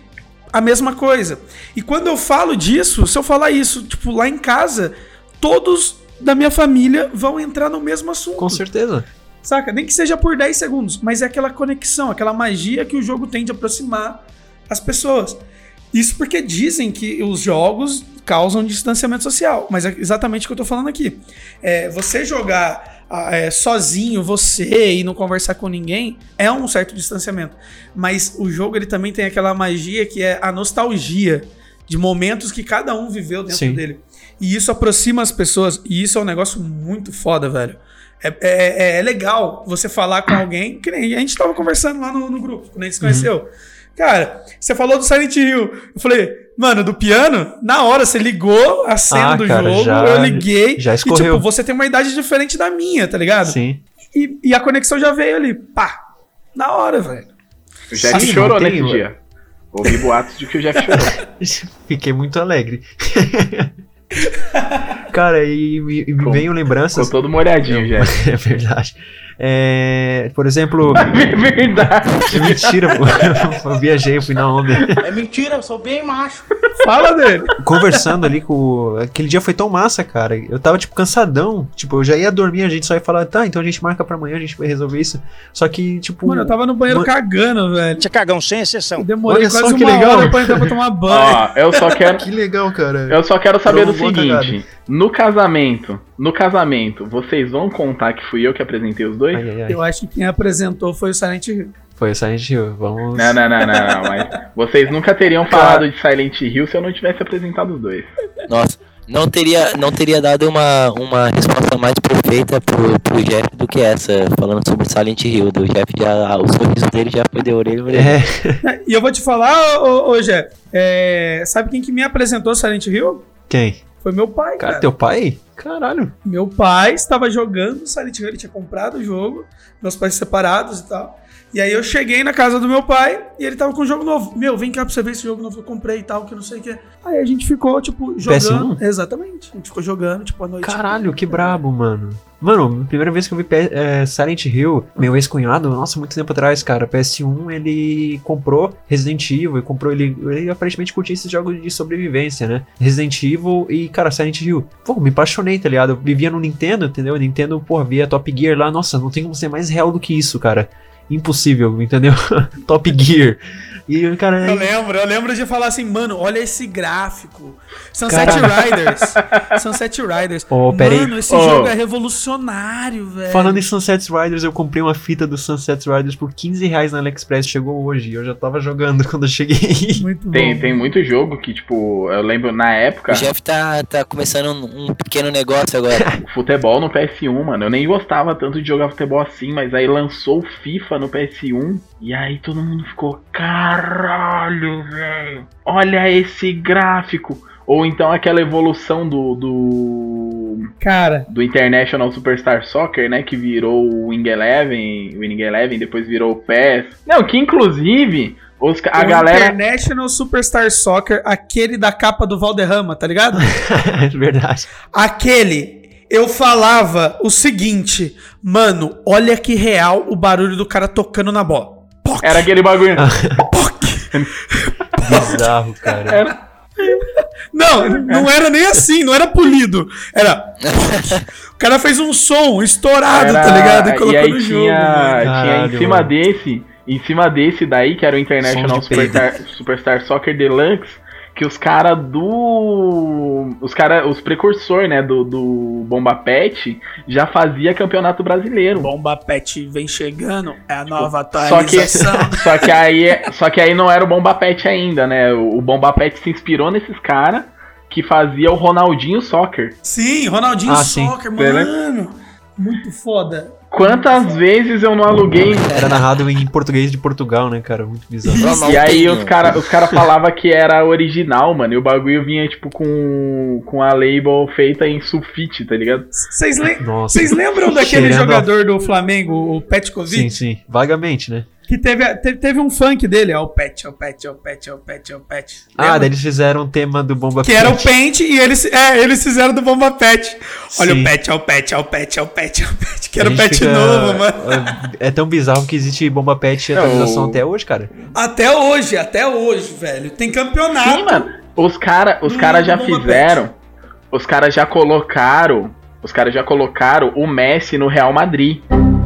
a mesma coisa. E quando eu falo disso, se eu falar isso, tipo, lá em casa, todos da minha família vão entrar no mesmo assunto. Com certeza. Saca? Nem que seja por 10 segundos, mas é aquela conexão, aquela magia que o jogo tem de aproximar as pessoas. Isso porque dizem que os jogos causam distanciamento social, mas é exatamente o que eu tô falando aqui. É, você jogar é, sozinho, você e não conversar com ninguém, é um certo distanciamento. Mas o jogo ele também tem aquela magia que é a nostalgia de momentos que cada um viveu dentro Sim. dele. E isso aproxima as pessoas, e isso é um negócio muito foda, velho. É, é- é legal você falar com alguém, que nem a gente tava conversando lá no, no grupo, quando a gente se conheceu. Cara, você falou do Silent Hill. Eu falei, mano, do piano, na hora você ligou a cena Ah, do cara, jogo, já- eu liguei. já E escorreu. tipo, você tem uma idade diferente da minha, tá ligado? Sim. E, e a conexão já veio ali, pá, na hora, velho. O Jeff Sim, chorou nesse dia. Ouvi boatos de que o Jeff chorou. Fiquei muito alegre. Cara, e me, e me Ficou- veio lembranças. Ficou todo molhadinho, Jeff. É verdade. É, por exemplo, É verdade. é mentira, pô. Eu viajei, fui na onda. É mentira, eu sou bem macho. Fala dele. Conversando ali com. o- Aquele dia foi tão massa, cara. Eu tava, tipo, cansadão. Tipo, eu já ia dormir, a gente só ia falar, tá, então a gente marca pra amanhã, a gente vai resolver isso. Só que, tipo. Mano, eu tava no banheiro Mano- cagando, velho. Tinha cagão sem exceção. Eu demorei Olha quase só que uma legal. hora pra entrar pra tomar banho. Ó, eu só quero. Que legal, cara. Eu só quero saber do seguinte: no casamento, no casamento, vocês vão contar que fui eu que apresentei os dois? Ai, ai, ai. Eu acho que quem apresentou foi o Silent Hill. Foi o Silent Hill. Vamos. Não, não, não, não, não, mas vocês nunca teriam falado de Silent Hill se eu não tivesse apresentado os dois. Nossa, não teria, não teria dado uma, uma resposta mais perfeita pro, pro Jeff do que essa, falando sobre Silent Hill. Do Jeff já, o sorriso dele já foi de orelha. É. E eu vou te falar, ô, ô Jé, é, sabe quem que me apresentou Silent Hill? Quem? Foi meu pai, Cara, cara. teu pai? Caralho. Meu pai estava jogando Silent Hill, ele tinha comprado o jogo, meus pais separados e tal. E aí eu cheguei na casa do meu pai e ele tava com um jogo novo. Meu, vem cá pra você ver esse jogo novo que eu comprei e tal, que não sei o que. Aí a gente ficou, tipo, jogando. PS1? Exatamente. A gente ficou jogando, tipo, à noite. Caralho, que brabo, mano. Mano, primeira vez que eu vi é, Silent Hill, meu ex-cunhado, nossa, muito tempo atrás, cara, PS1, ele comprou Resident Evil, e comprou ele, ele aparentemente curtia esses jogos de sobrevivência, né? Resident Evil e, cara, Silent Hill. Pô, me apaixonei, tá ligado? Eu vivia no Nintendo, entendeu? Nintendo, porra, via Top Gear lá, nossa, não tem como ser mais real do que isso, cara. Impossível, entendeu? Top Gear. E, cara, Eu lembro, eu lembro de falar assim, mano, olha esse gráfico. Sunset. Riders. Sunset Riders. Ô, peraí. Mano, esse Ô. jogo é revolucionário, velho. Falando em Sunset Riders, eu comprei uma fita do Sunset Riders por 15 reais na AliExpress, chegou hoje. Eu já tava jogando quando eu cheguei. Muito Tem, bom. tem muito jogo que, tipo, eu lembro na época, O Jeff tá, tá começando um, um pequeno negócio agora. futebol no PS1, mano. Eu nem gostava tanto de jogar futebol assim, mas aí lançou o FIFA no PS1 e aí todo mundo ficou, caralho, velho. Olha esse gráfico. Ou então aquela evolução do, do Cara, do International Superstar Soccer, né, que virou o Wing Eleven, o Winning Eleven, depois virou o PES. Não, que inclusive os, a o galera International Superstar Soccer, aquele da capa do Valderrama, tá ligado? É verdade. aquele, eu falava o seguinte, mano, olha que real o barulho do cara tocando na bola. Poc, era aquele bagulho. poc. Bizarro, cara. Era- Não, não era nem assim, não era polido. Era. o cara fez um som estourado, Era- tá ligado? E E colocou aí no tinha, jogo. mano. tinha Caralho, em cima mano. desse, em cima desse daí, que era o International. Superstar, Superstar Soccer Deluxe, que os caras do. Os cara, os precursor, né, do, do Bomba Pet já fazia campeonato brasileiro. Bomba Pet vem chegando, é a nova Só que, atualização. só que aí, só que aí não era o Bomba Pet ainda, né? O, Bomba Pet se inspirou nesses caras que fazia o Ronaldinho Soccer. Sim, Ronaldinho Ah, sim. Soccer, lembra? mano. Muito foda. Quantas vezes eu não aluguei Era narrado em português de Portugal, né, cara? Muito bizarro. E aí os caras os cara falavam que era original, mano. E o bagulho vinha, tipo, com, com a label feita em sulfite, tá ligado? Vocês lem- Nossa. vocês lembram daquele Cheirando a- jogador do Flamengo, o Petkovic? Sim, sim. Vagamente, né? Que teve, teve, teve um funk dele, ó, o Pet, ó, o Pet, ó, o Pet, ó, o Pet, ó, o Pet. Ah, daí eles fizeram um tema do Bomba Que era o Pet. Pente e eles, é, eles fizeram do Bomba Pet. Olha Sim. o Pet, ó, o Pet, ó, o Pet, ó, o Pet, ó, o Pet. Que era o Pet fica- novo, mano. É tão bizarro que existe Bomba Pet e É, atualização o- até hoje, cara. Até hoje, até hoje, velho. Tem campeonato. Sim, mano. Os caras os cara já fizeram. Os caras já colocaram. Os caras já colocaram o Messi no Real Madrid.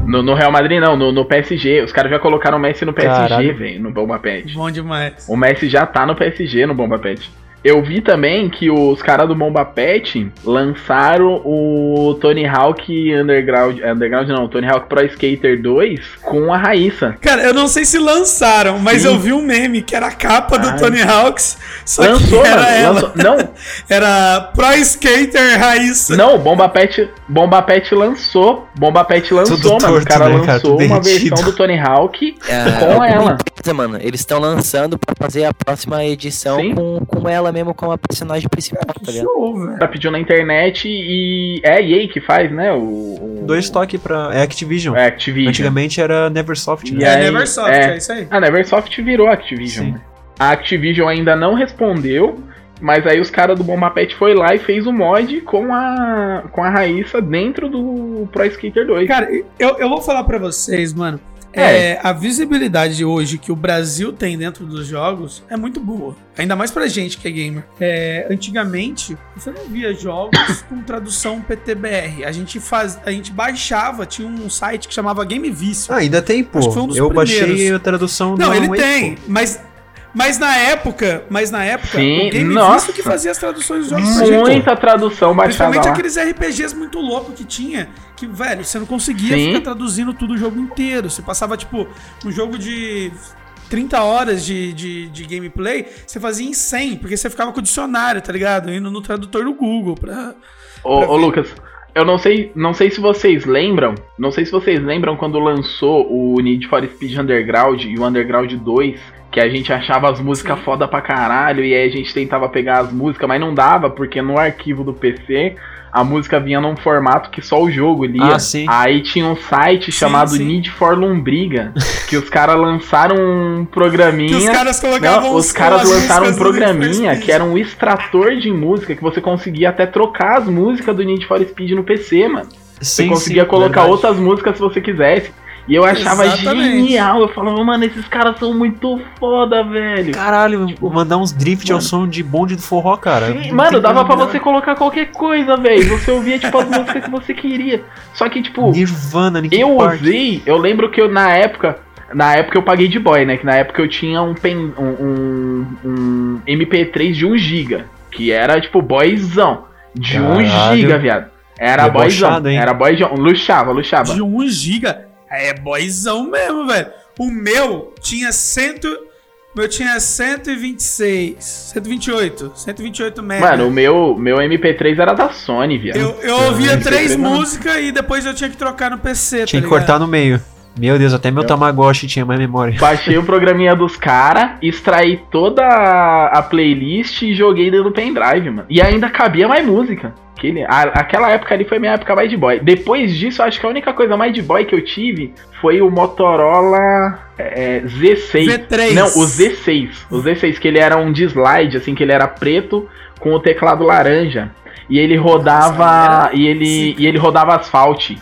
No, no Real Madrid não, no, no PSG. Os caras já colocaram o Messi no PSG, velho, no Bomba Pet. Bom demais. O Messi já tá no PSG no Bomba Pet. Eu vi também que os caras do Bomba Pet lançaram o Tony Hawk Underground. é, Underground não, Tony Hawk Pro Skater 2 com a Raíssa. Cara, eu não sei se lançaram, mas Sim. eu vi um meme que era a capa do Ai. Tony Hawks. Só Lançou, que era mano. ela. lançou- Não, Era Pro Skater Raíssa. não, Bomba Pet, Bomba Pet lançou. Bomba Pet lançou, Tudo mano. o torto, cara né, cara? lançou Tudo uma derretido. versão do Tony Hawk É, com alguma ela. empresa, mano. Eles estão lançando pra fazer a próxima edição Sim. com, com ela mesmo como a personagem principal, tá ligado? show, velho. pediu na internet e é a EA que faz, né? O, o Dois toques pra. É Activision. é, Activision. Antigamente era Neversoft, E né? É, aí, Neversoft, é. é. isso aí. A Neversoft virou Activision. Sim. né? A Activision ainda não respondeu, mas aí os caras do Bomba Pet foi lá e fez o mod com a com a Raíssa dentro do Pro Skater 2. Cara, eu, eu vou falar pra vocês, mano. É. É, a visibilidade hoje que o Brasil tem dentro dos jogos é muito boa. Ainda mais pra gente que é gamer. É, antigamente, você não via jogos com tradução PTBR. A gente, faz, a gente baixava, tinha um site que chamava Game Vício. Ah, ainda tem, pô. Acho que foi um dos Eu baixei primeiros. a tradução Não, ele tem, mas, mas na época, mas na época, Sim, o Game nossa. Que fazia as traduções dos jogos. Muita tradução baixada Principalmente lá. aqueles RPGs muito loucos que tinha, que, velho, você não conseguia Sim. ficar traduzindo tudo o jogo inteiro. Você passava, tipo, um jogo de 30 horas de, de, de gameplay, você fazia em 100, porque você ficava com o dicionário, tá ligado? Indo no tradutor do Google pra... Ô, pra ô. Lucas, eu não sei, não sei se vocês lembram, não sei se vocês lembram quando lançou o Need for Speed Underground e o Underground 2, que a gente achava as músicas foda pra caralho e aí a gente tentava pegar as músicas, mas não dava porque no arquivo do PC a música vinha num formato que só o jogo lia. Ah, sim. Aí tinha um site Sim, chamado sim. Need for Lombriga, que os caras lançaram um programinha. Que os caras colocavam Não, os caras as lançaram um programinha que era um extrator de música que você conseguia até trocar as músicas do Need for Speed no PC, mano. Você Sim, conseguia sim, colocar verdade. outras músicas se você quisesse. E eu achava Exatamente. genial. Eu falava, mano, esses caras são muito foda, velho. Caralho, mandar uns drift ao som de bonde do forró, cara. Sim, mano, dava pra você colocar qualquer coisa, velho. Você ouvia, tipo, as músicas que você queria. Só que, tipo, Nirvana, Linkin eu Park. usei, eu lembro que eu na época, na época eu paguei de boy, né? Que na época eu tinha um, pen, um, um, um MP3 de 1 GB, que era tipo boyzão, de 1 Caralho. GB, viado. Era boyzão, Debochado, hein? era boyzão, luxava, luxava. De 1 giga. É boyzão mesmo, velho. O meu tinha cento... O meu tinha 126, 128, 128 mega. Mano, o meu, meu MP3 era da Sony, viado. Eu, eu ouvia Não, três não. músicas e depois eu tinha que trocar no PC, Tinha tá que cortar no meio. Meu Deus, até meu Eu- Tamagotchi tinha mais memória. Baixei o programinha dos caras, extraí toda a playlist e joguei dentro do pendrive, mano. E ainda cabia mais música. Aquele, a- aquela época ali foi minha época mais de boy. Depois disso, acho que a única coisa mais de boy que eu tive foi o Motorola é, Z6. V3. Não, o Z6. O Z6, que ele era um de slide, assim, que ele era preto com o teclado laranja. E ele rodava. Nossa, e, ele, e ele rodava asfalto.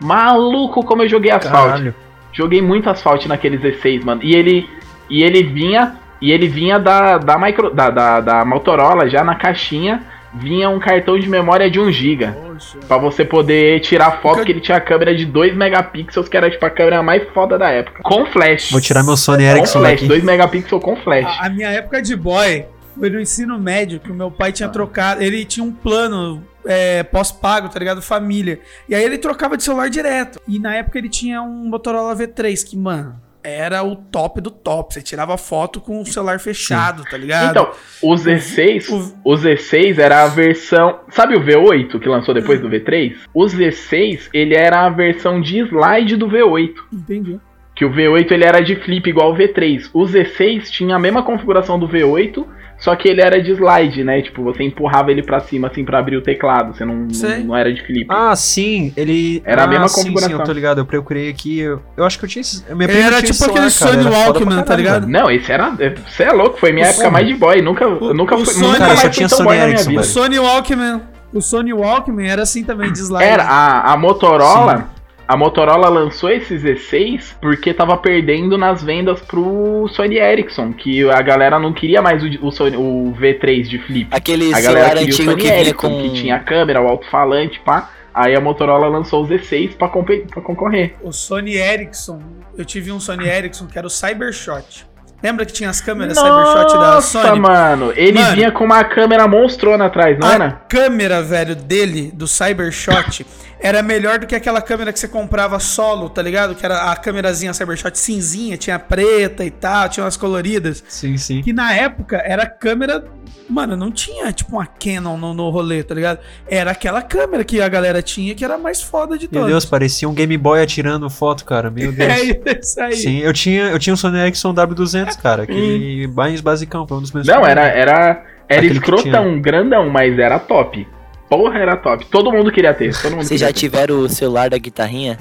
Maluco como eu joguei asfalto. Caralho. Joguei muito asfalto naquele 16, mano. E ele e ele vinha E ele vinha da, da, micro, da, da, da Motorola, já na caixinha, vinha um cartão de memória de 1 GB. Poxa. Pra você poder tirar foto, que ele tinha a câmera de 2 megapixels, que era tipo a câmera mais foda da época. Com flash. Vou tirar meu Sony com Ericsson flash, daqui. 2 megapixels com flash. A, a minha época de boy foi no ensino médio, que o meu pai Ah. tinha trocado. Ele tinha um plano é, pós-pago, tá ligado? Família. E aí ele trocava de celular direto. E na época ele tinha um Motorola V3, que, mano, era o top do top. Você tirava foto com o celular fechado, tá ligado? Então, o Z6, o- o Z6 era a versão. Sabe o V8 que lançou depois do V3? O Z6, ele era a versão de slide do V8. Entendi. Que o V8 ele era de flip igual o V3. O Z6 tinha a mesma configuração do V8, só que ele era de slide, né? Tipo, você empurrava ele pra cima assim pra abrir o teclado, você não, não, não era de flip. Ah, sim, ele. Era a ah, mesma sim, configuração. Sim, eu tô ligado, eu procurei aqui. Eu, eu acho que eu tinha. esse- Minha Ele era tinha tipo aquele Sony Walkman, tá ligado? Não, esse era. Você é louco, foi minha O época Sony- mais de boy. Nunca, o- eu nunca o fui, Sony- nunca Cara, só tinha Sony Ericsson, vida. O. Sony Walkman. O Sony Walkman era assim também, de slide. Era, a, a Motorola. A Motorola lançou esse Z6 porque tava perdendo nas vendas pro Sony Ericsson, que a galera não queria mais o, o, Sony- o V3 de flip. Aquele A galera celular queria o antigo Sony que Ericsson, com. que tinha câmera, o alto-falante, pá. Aí a Motorola lançou o Z6 pra, compe- pra concorrer. O Sony Ericsson, eu tive um Sony Ericsson que era o Cybershot. Lembra que tinha as câmeras Nossa, Cybershot da Sony? mano. Ele Mano. vinha com uma câmera monstrona atrás, não A era? câmera, velho, dele, do Cybershot, era melhor do que aquela câmera que você comprava solo, tá ligado? Que era a câmerazinha Cybershot cinzinha, tinha preta e tal, tinha umas coloridas. Sim, sim. Que na época era câmera. Mano, não tinha tipo uma Canon no, no rolê, tá ligado? Era aquela câmera que a galera tinha que era a mais foda de Meu todas. Deus, parecia um Game Boy atirando foto, cara. Meu Deus. É isso aí. Sim, eu tinha, eu tinha um Sony Ericsson W200, cara. Aquele mais basicão, foi um dos meus Não, era, era, era que escrotão, grandão, mas era top. Porra, era top. Todo mundo queria ter. Todo mundo Vocês queria já ter. tiveram o celular da guitarrinha?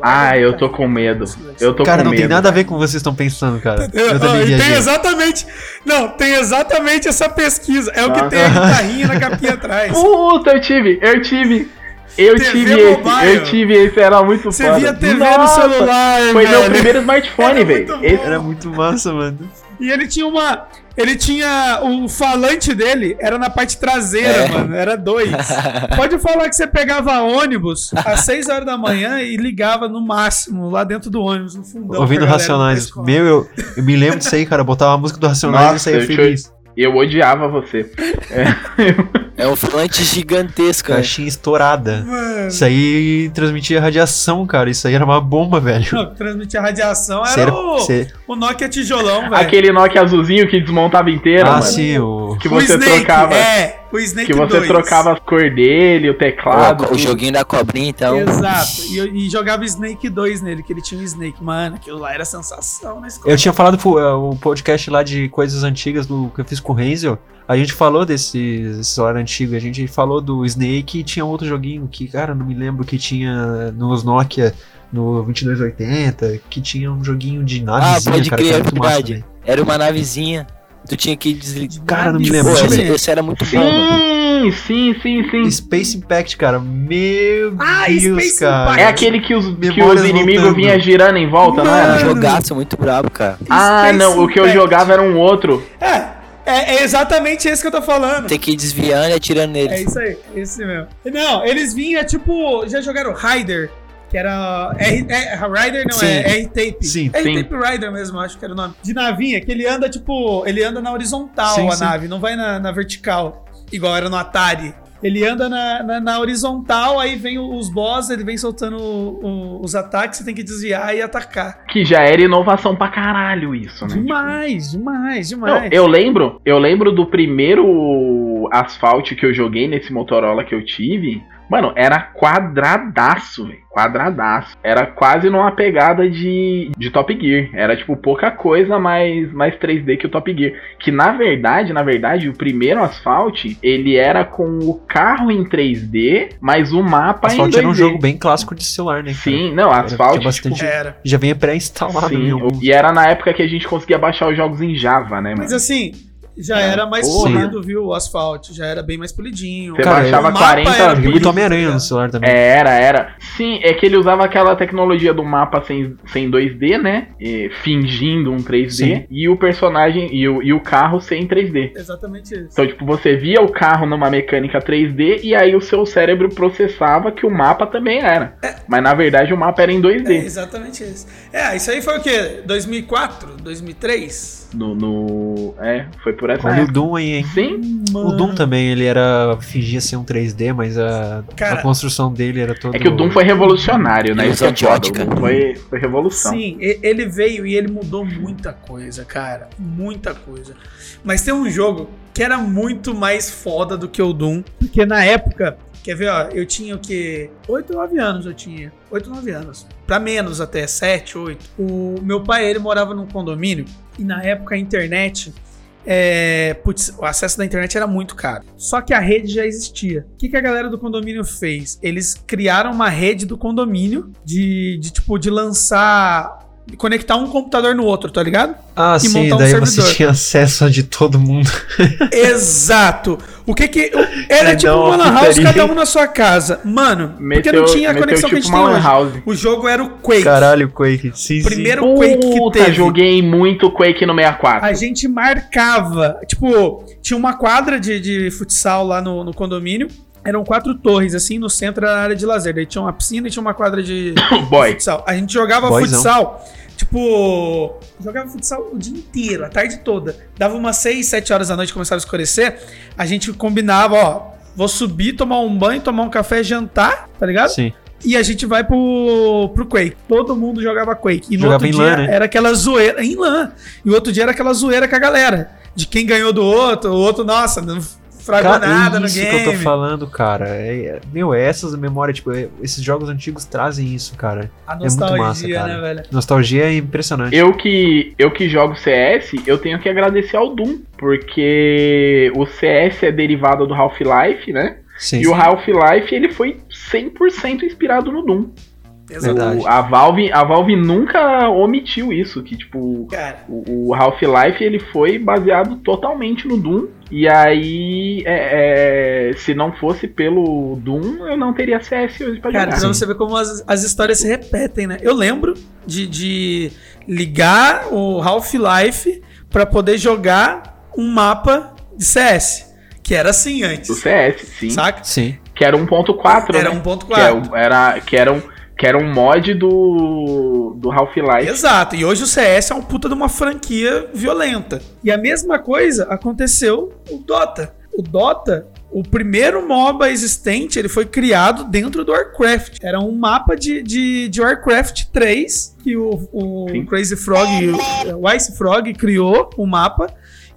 Ah, eu tô com medo. Eu tô Cara, com não medo. tem nada a ver com o que vocês estão pensando, cara. Eu- Eu tem viajei. exatamente. Não, tem exatamente essa pesquisa. É o que Ah. tem a guitarrinha na capinha atrás. Puta, eu tive, eu tive. Eu TV tive esse, mobile. eu tive esse, era muito Você foda. via TV Nossa, no celular, Foi meu primeiro smartphone, velho. Esse- Era muito massa, mano. E ele tinha uma. Ele tinha. O falante dele era na parte traseira, É. mano. Era dois. Pode falar que você pegava ônibus às 6 horas da manhã e ligava no máximo lá dentro do ônibus, no fundão. Ouvindo Racionais. Meu, eu, eu me lembro disso aí, cara. Eu botava a música do Racionais Nossa, e saía feliz. Eu odiava você. É um falante gigantesco, né? Caixinha estourada. Mano, Isso aí transmitia radiação, cara. Isso aí era uma bomba, velho. não, transmitir a radiação era era- o, cê- o Nokia tijolão, velho. Aquele Nokia azulzinho que desmontava inteiro, Ah, mano. sim, o. Que o você Snake, trocava. é, o Snake que você 2. trocava as cor dele, o teclado. O, o joguinho da cobrinha, então. Exato. E, e jogava Snake 2 nele, que ele tinha um Snake. Mano, aquilo lá era sensação na escola. Eu tinha falado pro, eh, o podcast lá de coisas antigas do que eu fiz com o Renzel. A gente falou desse desse celular antigo, a gente falou do Snake e tinha outro joguinho que, cara, não me lembro que tinha nos Nokia no 2280, que tinha um joguinho de Ah, navezinha, pode cara, que crer, era é muito massa, verdade. velho. Era uma navezinha. Tu tinha que desligar. Cara, não me Pô, lembro. esse, eu ver. esse era muito bom, mano. Sim, sim, sim, sim. Space Impact, cara, meu Ah, Deus, Space cara. Impact. É aquele que os, que os inimigos vinham girando em volta, não Um era? Mano. jogaço muito brabo, cara. Ah, Space não, o que eu Impact. jogava era um outro. É, é, é exatamente esse que eu tô falando. Tem que ir desviando e atirando É neles. isso aí, é esse mesmo. Não, eles vinham tipo. Já jogaram Rider, que era. R, é, Rider não, Sim. é R-Tape. Sim. R-Tape Rider mesmo, acho que era o nome. De navinha, que ele anda tipo. Ele anda na horizontal Sim, a sim. nave, não vai na, na vertical, igual era no Atari. Ele anda na, na, na horizontal, aí vem os boss, ele vem soltando o- o- os ataques, você tem que desviar e atacar. Que já era inovação pra caralho isso, né? Demais, demais, Não, demais. eu lembro, eu lembro do primeiro asfalto que eu joguei nesse Motorola que eu tive. Mano, era quadradaço, velho. Quadradaço. Era quase numa pegada de, de Top Gear. Era tipo pouca coisa mais, mais 3D que o Top Gear. Que na verdade, na verdade, o primeiro asfalto, ele era com o carro em 3D, mas o mapa Asphalt em 2D. era um jogo bem clássico de celular, né? cara? Sim, não, Era- Asphalt, bastante- tipo, Era. Já vinha pré-instalado sim, e era na época que a gente conseguia baixar os jogos em Java, né, mano? Mas assim, Já era mais Porra. polido, viu? O asfalto. Já era bem mais polidinho. Você Cara, baixava o mapa 40 era Jogo do. Homem-Aranha no celular também. É, Era, era. Sim, é que ele usava aquela tecnologia do mapa sem, sem 2D, né? E fingindo um 3D. Sim. E o personagem e o, e o carro sem 3D. Exatamente isso. Então, tipo, você via o carro numa mecânica 3D e aí o seu cérebro processava que o mapa também era. Mas na verdade o mapa era em É 2D. exatamente isso. É, isso aí foi o quê? 2004? 2003? No, no. É, foi por essa Olha o. Doom aí, hein? Sim, O Doom também, ele era. fingia ser um 3D, mas a, Cara, a construção dele era toda. é que o Doom foi revolucionário, né? Isso é Foi, foi revolução. Sim, ele veio e ele mudou muita coisa, cara. Muita coisa. Mas tem um jogo que era muito mais foda do que o Doom. Porque na época, quer ver, ó, eu tinha o quê? 8, 9 anos eu tinha. 8, 9 anos. Pra menos até, 7, 8. O meu pai, ele morava num condomínio. E na época a internet. É, putz, o acesso da internet era muito caro. Só que a rede já existia. O que, que a galera do condomínio fez? Eles criaram uma rede do condomínio de, de tipo, de lançar. Conectar um computador no outro, tá ligado? Ah, e sim, montar um daí você tinha acesso a de todo mundo. Exato! O que que. Era É, tipo uma uma lan house, cada um na sua casa. Mano, porque Meteu, não tinha a conexão que a tipo gente tem hoje. house. O jogo era o Quake. Caralho, Quake. Sim, Primeiro Quake que Puta, teve. joguei muito Quake no 64. A gente marcava. Tipo, tinha uma quadra de, de futsal lá no, no condomínio. Eram quatro torres, assim, no centro era a área de lazer. Daí tinha uma piscina e tinha uma quadra de, Boy. futsal. A gente jogava Boyzão. futsal, tipo, jogava futsal o dia inteiro, a tarde toda. Dava umas 6, 7 horas da noite, começava a escurecer, a gente combinava, ó, vou subir, tomar um banho, tomar um café, jantar, tá ligado? Sim. E a gente vai pro, pro Quake. Todo mundo jogava Quake. E no Jogava outro em dia LAN, né? era aquela zoeira, em LAN. E o outro dia era aquela zoeira com a galera. De quem ganhou do outro, o outro, nossa, não fragou Cara, nada é no isso game. que eu tô falando, cara. É, é- meu, é essas memórias, tipo, é- esses jogos antigos trazem isso, cara. A muito nostalgia, massa, cara. né, velho? Nostalgia é impressionante. Eu que, eu que jogo CS, eu tenho que agradecer ao Doom, porque o CS é derivado do Half-Life, né? Sim, E o Half-Life ele foi 100% inspirado no Doom. O- a Valve, a Valve nunca omitiu isso, que tipo, Cara, o, o Half-Life ele foi baseado totalmente no Doom. E aí, é, é, se não fosse pelo Doom, eu não teria CS hoje pra Cara, jogar. pra você ver como as, as histórias se repetem, né? Eu lembro de, de ligar o Half-Life pra poder jogar um mapa de CS. Que era assim Do antes. CS, sim. Saca? Sim. Que era 1.4, Era né? 1.4. Que, é o- era, que, era um, que era um mod do, do Half-Life. Exato. E hoje o CS é um puta de uma franquia violenta. E a mesma coisa aconteceu o Dota. O Dota, o primeiro MOBA existente, ele foi criado dentro do Warcraft. Era um mapa de, de, de Warcraft 3 que o, o. Crazy Frog, o Ice Frog criou o mapa.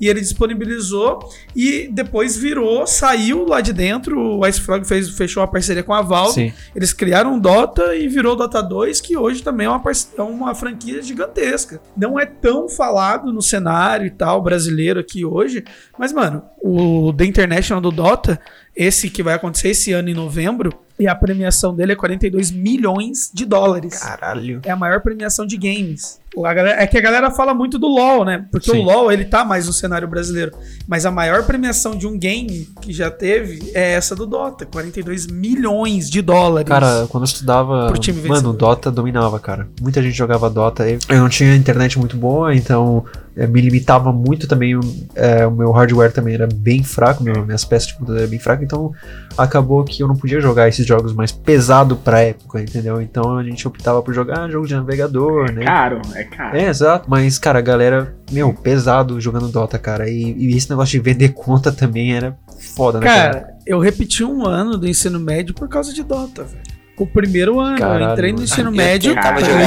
E ele disponibilizou e depois virou, saiu lá de dentro. O Ice Frog fez, fechou a parceria com a Valve. Sim. Eles criaram um Dota e virou Dota 2, que hoje também é uma, é uma franquia gigantesca. Não é tão falado no cenário e tal brasileiro aqui hoje, mas, mano, o The International do Dota, esse que vai acontecer esse ano em novembro, e a premiação dele é 42 milhões de dólares. Caralho. É a maior premiação de games. O- a galera- é que a galera fala muito do LoL, né? Porque Sim. o LoL, ele tá mais no cenário brasileiro. Mas a maior premiação de um game que já teve é essa do Dota. 42 milhões de dólares. Cara, quando eu estudava, Pro time mano, vencedor. Dota dominava, cara. Muita gente jogava Dota. Eu não tinha internet muito boa, então eh, me limitava muito também. eh, o meu hardware também era bem fraco, meu- minhas peças de computador eram bem fracas, então acabou que eu não podia jogar esses jogos mais pesado pra época, entendeu? Então a gente optava por jogar jogo de navegador, né? Caro, é caro. É, exato. Mas, cara, a galera, meu, pesado jogando Dota, cara. E, e esse negócio de vender conta também era foda, né, cara? Cara, eu repeti um ano do ensino médio por causa de Dota, velho. O primeiro ano, eu Caralho, entrei no ensino Eu médio, eu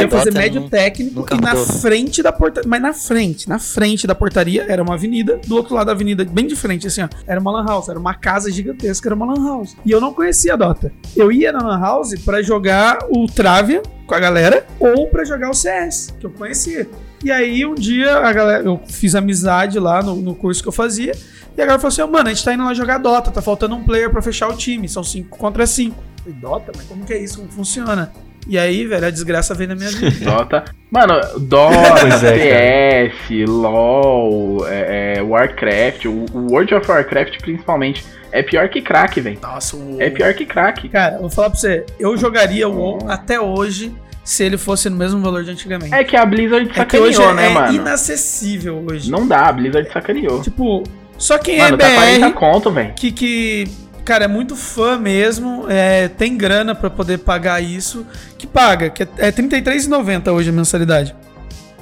ia fazer médio não- técnico e na frente da portaria, mas na frente, na frente da portaria era uma avenida, do outro lado da avenida, bem de frente, assim, ó, era uma lan house, era uma casa gigantesca, era uma lan house. E eu não conhecia a Dota. Eu ia na lan house pra jogar o Travia com a galera ou pra jogar o CS, que eu conhecia. E aí um dia a galera, eu fiz amizade lá no, no curso que eu fazia, e a galera falou assim: "Ó, mano, a gente tá indo lá jogar Dota, tá faltando um player pra fechar o time, são 5 contra 5. Falei, Dota? Mas como que é isso? Como funciona? E aí, velho, a desgraça vem na minha vida. Dota. Mano, Dota, é, LOL, é, é, Warcraft, o, o World of Warcraft principalmente, é pior que crack, velho. Nossa, o... É pior que crack. Cara, vou falar pra você, eu jogaria o WoW até hoje se ele fosse no mesmo valor de antigamente. É que a Blizzard É que hoje sacaneou, né, é mano? inacessível hoje. Não dá, a Blizzard sacaneou. Tipo, só quem Mano, é tá 40 BR conto, velho. que, que, cara, é muito fã mesmo, é, tem grana pra poder pagar isso, que paga, que é, é R$33,90 hoje a mensalidade.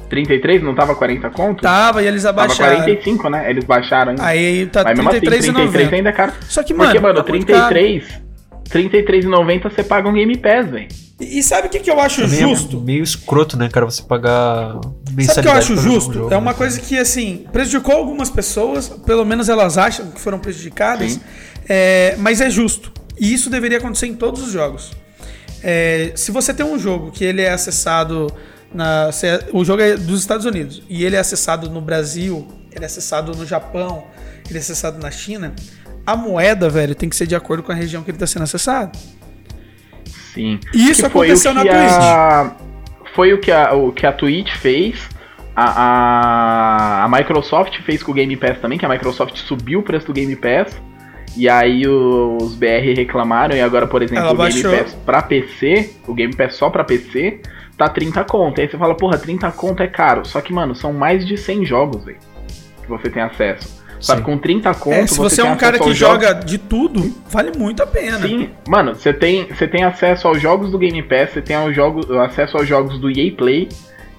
33, não tava 40 conto? Tava e eles Tava abaixaram. 45, né? Eles baixaram ainda. Aí tá Mas mesmo assim, 33 R$33,90. ainda é caro. Só que, mano, Porque, mano, tá muito caro. 33, 33,90 você paga um Game Pass, velho. E sabe o que, que eu acho Também justo? É meio escroto, né, cara, você pagar mensalidade. Sabe o que eu acho um justo? jogo, É uma né? coisa que, assim, prejudicou algumas pessoas, pelo menos elas acham que foram prejudicadas, Sim. É, mas é justo. E isso deveria acontecer em todos os jogos. É, se você tem um jogo que ele é acessado na. o jogo é dos Estados Unidos e ele é acessado no Brasil, ele é acessado no Japão, ele é acessado na China, a moeda, velho, tem que ser de acordo com a região que ele está sendo acessado. Sim. E isso Que aconteceu na Twitch. a- Foi o que a, o que a Twitch fez. A, a, a Microsoft fez com o Game Pass também, que a Microsoft subiu o preço do Game Pass. E aí os BR reclamaram, e agora, por exemplo, Ela o Game baixou. Pass pra PC, o Game Pass só pra PC, tá 30 conto. Aí você fala, porra, 30 conto é caro. Só que, mano, são mais de 100 jogos, velho, que você tem acesso. Sabe, Sim. com 30 conto, É, se você é tem um cara que jogos- joga de tudo, vale muito a pena. Sim, mano, você tem, você tem acesso aos jogos do Game Pass, você tem aos jogos, acesso aos jogos do EA Play.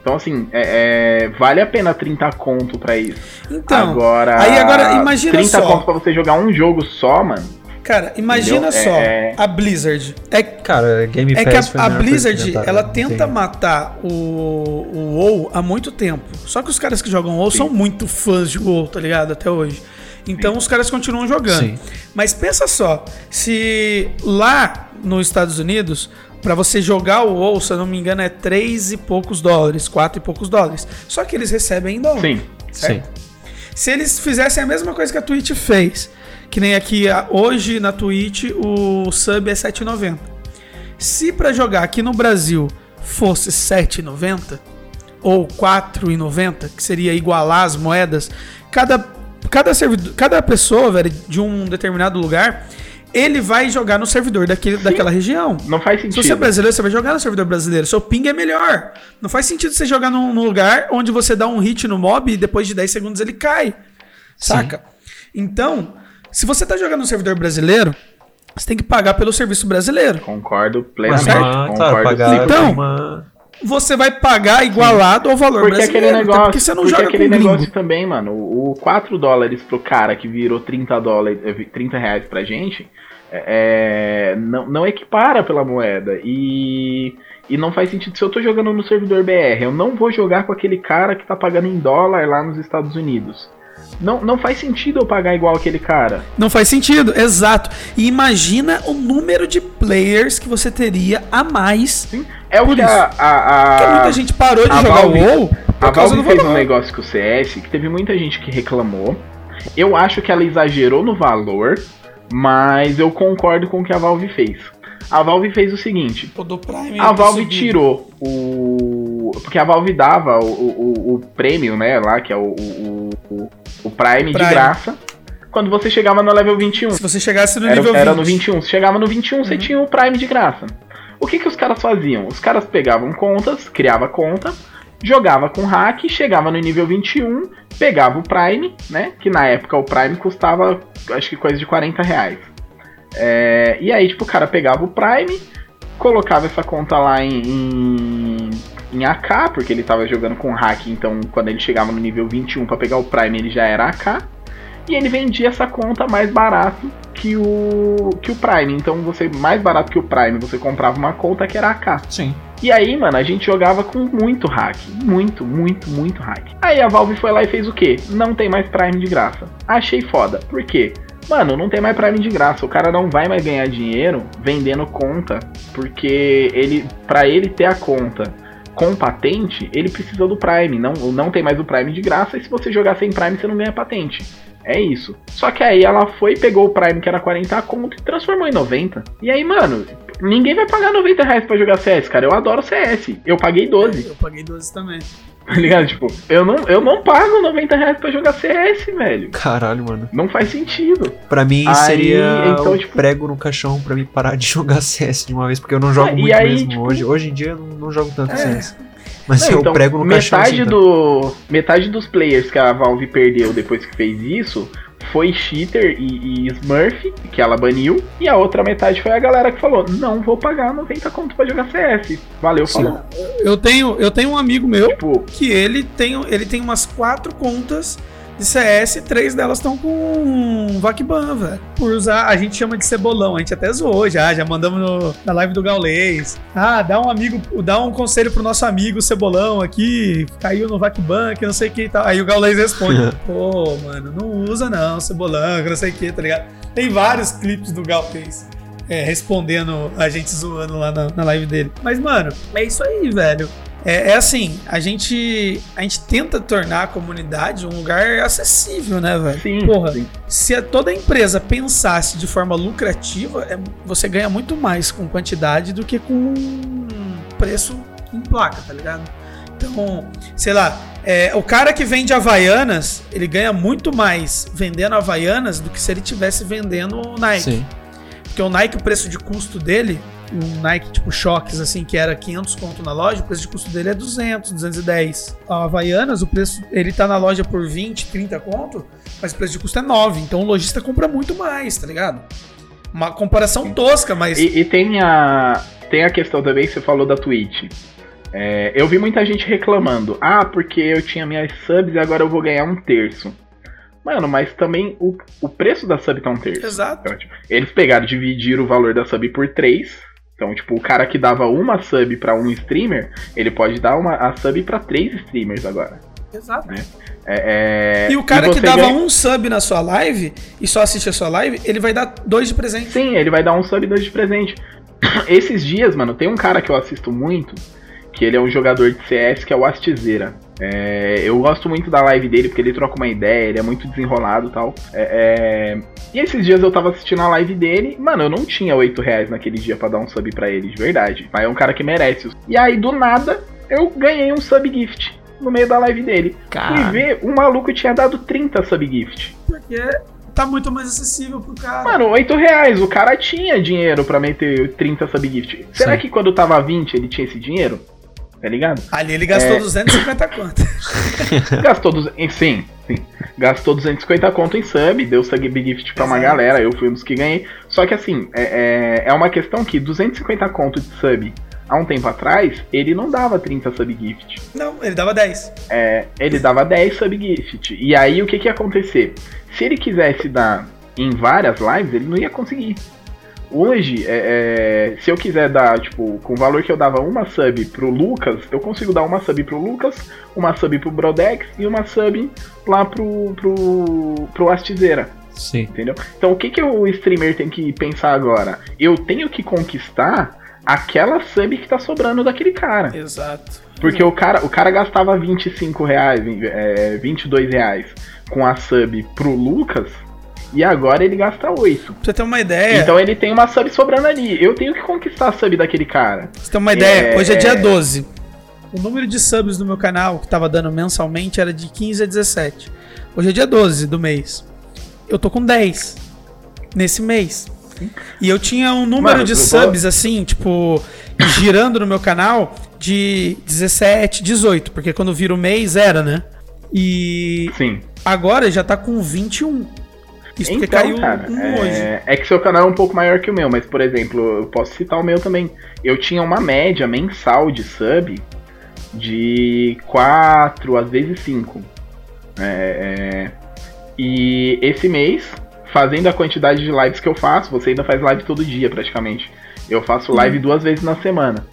Então, assim, é, é, vale a pena 30 conto pra isso. Então, agora, aí agora imagina 30 só. conto pra você jogar um jogo só, mano. Cara, imagina Entendeu? só, É- a Blizzard. É, Cara, Game é Pass que foi a, a que Blizzard, ela não tenta tem. matar o, o WoW há muito tempo. Só que os caras que jogam WoW são muito fãs de WoW, tá ligado? Até hoje. Então os caras continuam jogando. Sim. Mas pensa só, se lá nos Estados Unidos, pra você jogar o WoW, se eu não me engano, é 3 e poucos dólares, 4 e poucos dólares. Só que eles recebem em dólar. Sim. certo? Se eles fizessem a mesma coisa que a Twitch fez, que nem aqui hoje na Twitch o sub é 7,90. Se pra jogar aqui no Brasil fosse 7,90 ou 4,90, que seria igualar as moedas, cada cada servidor, cada pessoa, velho, de um determinado lugar, ele vai jogar no servidor daquele, daquela região. Não faz Se sentido. você é brasileiro, você vai jogar no servidor brasileiro. Seu ping é melhor. Não faz sentido você jogar num, num lugar onde você dá um hit no mob e depois de 10 segundos ele cai. Saca? Então, se você tá jogando no servidor brasileiro, você tem que pagar pelo serviço brasileiro. Concordo plenamente. ah, Concordo pagar Então, uma... Você vai pagar igualado ao valor Porque brasileiro. aquele negócio, porque você não porque joga aquele com gringo. negócio também, mano, o 4 dólares pro cara que virou 30 dólares, eh, 30 reais pra gente, é, não, não equipara pela moeda. E, e não faz sentido. Se eu tô jogando no servidor BR, eu não vou jogar com aquele cara que tá pagando em dólar lá nos Estados Unidos. Não, não faz sentido eu pagar igual aquele cara. Não faz sentido, exato. E imagina o número de players que você teria a mais. É o Por que a, a, a- Porque muita gente parou de jogar Valve- o WoW por A Valve fez um negócio com o CS que teve muita gente que reclamou. Eu acho que ela exagerou no valor, mas eu concordo com o que a Valve fez. A Valve fez o seguinte: Prime a Valve tirou o. Porque a Valve dava o, o, o- prêmio, né? Lá, que é o, o, o, o Prime, de Prime. graça. Quando você chegava no level 21. Se você chegasse no Era, nível era 20. no 21. Se chegava no 21, você tinha o Prime de graça. O que, que os caras faziam? Os caras pegavam contas, criava conta, jogava com hack, chegava no nível 21, pegava o Prime, né? Que na época o Prime custava, acho que coisa de 40 reais. É, e aí, tipo, o cara pegava o Prime, colocava essa conta lá em, em, em AK, porque ele tava jogando com hack, então quando ele chegava no nível 21 pra pegar o Prime, ele já era AK. E ele vendia essa conta mais barato que o que o Prime. Então você mais barato que o Prime, você comprava uma conta que era AK. Sim. E aí, mano, a gente jogava com muito hack. Muito, muito, muito hack. Aí a Valve foi lá e fez o quê? Não tem mais Prime de graça. Achei foda. Por quê? Mano, não tem mais Prime de graça. O cara não vai mais ganhar dinheiro vendendo conta. Porque ele. para ele ter a conta com patente, ele precisa do Prime. Não, não tem mais o Prime de graça. E se você jogar sem Prime, você não ganha patente. É isso. Só que aí ela foi, pegou o Prime que era 40 conto e transformou em 90. E aí, mano, Ninguém vai pagar 90 reais pra jogar CS, cara. Eu adoro CS. Eu paguei 12, Eu paguei 12 também. tá ligado? Tipo, eu não, eu não pago 90 reais pra jogar CS, velho. Caralho, mano. Não faz sentido. Pra mim Aí, seria então, tipo- prego no caixão pra mim parar de jogar CS de uma vez, porque eu não jogo e muito aí, mesmo tipo- hoje. Hoje em dia eu não, não jogo tanto É. CS. Mas Não, eu então, prego no metade tá? do metade dos players que a Valve perdeu depois que fez isso foi cheater e, e Smurf, que ela baniu, e a outra metade foi a galera que falou: "Não vou pagar 90 conto pra jogar CS". Valeu, Sim. falou. Eu tenho, eu tenho um amigo meu Tipo, que ele tem, ele tem umas quatro contas de CS, três delas estão com Vacban, velho. Por usar, a gente chama de cebolão, a gente até zoou já, já mandamos no- na live do Gaulês. Ah, dá um amigo, dá um conselho pro nosso amigo cebolão aqui, caiu no Vacban, que não sei o que e tal. Aí o Gaulês responde: pô, mano, não usa não, cebolão, que não sei o que, tá ligado? Tem vários clipes do Gaulês. é, respondendo a gente zoando lá na, na live dele. Mas, mano, é isso aí, velho. É, é assim, a gente, a gente tenta tornar a comunidade um lugar acessível, né, velho? sim, Porra, sim. se a- toda empresa pensasse de forma lucrativa, é- você ganha muito mais com quantidade do que com preço em placa, tá ligado? Então, sei lá, é, o cara que vende Havaianas, ele ganha muito mais vendendo Havaianas do que se ele tivesse vendendo Nike. Sim. Porque o Nike, o preço de custo dele, um Nike tipo Shox, assim, que era 500 conto na loja, o preço de custo dele é 200, 210. A Havaianas, o preço, ele tá na loja por 20, 30 conto, mas o preço de custo é 9. Então o lojista compra muito mais, tá ligado? Uma comparação tosca, mas... E, e tem a tem a questão também que você falou da Twitch. É, eu vi muita gente reclamando. Ah, porque eu tinha minhas subs e agora eu vou ganhar um terço. Mano, mas também o, o preço da sub tá um terço. Exato. Então, tipo, eles pegaram e dividiram o valor da sub por 3. Então, tipo, o cara que dava uma sub pra um streamer, ele pode dar uma, a sub pra três streamers agora. Exato. É, é, E o cara que você dava ganha- um sub na sua live e só assiste a sua live, ele vai dar dois de presente. Sim, ele vai dar um sub e dois de presente. Esses dias, mano, tem um cara que eu assisto muito, que ele é um jogador de CS, que é o Astizeira. É, eu gosto muito da live dele, porque ele troca uma ideia, ele é muito desenrolado e tal. É, é, E esses dias eu tava assistindo a live dele, mano, eu não tinha 8 reais naquele dia pra dar um sub pra ele, de verdade. Mas é um cara que merece. E aí, do nada, eu ganhei um sub gift no meio da live dele. Fui Cara, ver, o maluco tinha dado 30 sub gift. Porque tá muito mais acessível pro cara. Mano, 8 reais, o cara tinha dinheiro pra meter 30 subgift. Será Sim. que quando tava 20 ele tinha esse dinheiro? Tá ligado? Ali ele gastou É. 250 conto. Gastou, em- sim, sim. Gastou 250 conto em sub, deu subgift pra uma galera, eu fui um dos que ganhei. Só que assim, é, é, é uma questão que 250 conto de sub há um tempo atrás, ele não dava 30 subgift. Não, ele dava 10. É, ele dava 10 subgift. E aí o que, que ia acontecer? Se ele quisesse dar em várias lives, ele não ia conseguir. Hoje, é, é, se eu quiser dar, tipo, com o valor que eu dava uma sub pro Lucas, eu consigo dar uma sub pro Lucas, uma sub pro Brodex e uma sub lá pro, pro, pro Astizeira, sim. entendeu? Então o que, que o streamer tem que pensar agora? Eu tenho que conquistar aquela sub que tá sobrando daquele cara. Exato. Porque o cara, o cara gastava 25 reais, é, 22 reais com a sub pro Lucas e agora ele gasta 8. Pra você ter uma ideia, Então ele tem uma sub sobrando ali. Eu tenho que conquistar a sub daquele cara. pra você ter uma ideia, É. hoje é dia 12. O número de subs no meu canal que tava dando mensalmente era de 15 a 17. Hoje é dia 12 do mês. Eu tô com 10 nesse mês. E eu tinha um número Mano, de eu vou- subs assim, tipo, girando no meu canal de 17, 18, porque quando vira o mês era, né? E Sim. agora já tá com 21. Isso porque então, caiu cara, um hoje. é, é que seu canal é um pouco maior que o meu, mas por exemplo, eu posso citar o meu também. Eu tinha uma média mensal de sub de 4, às vezes 5. É, e esse mês, fazendo a quantidade de lives que eu faço, você ainda faz live todo dia praticamente. Eu faço live duas vezes na semana.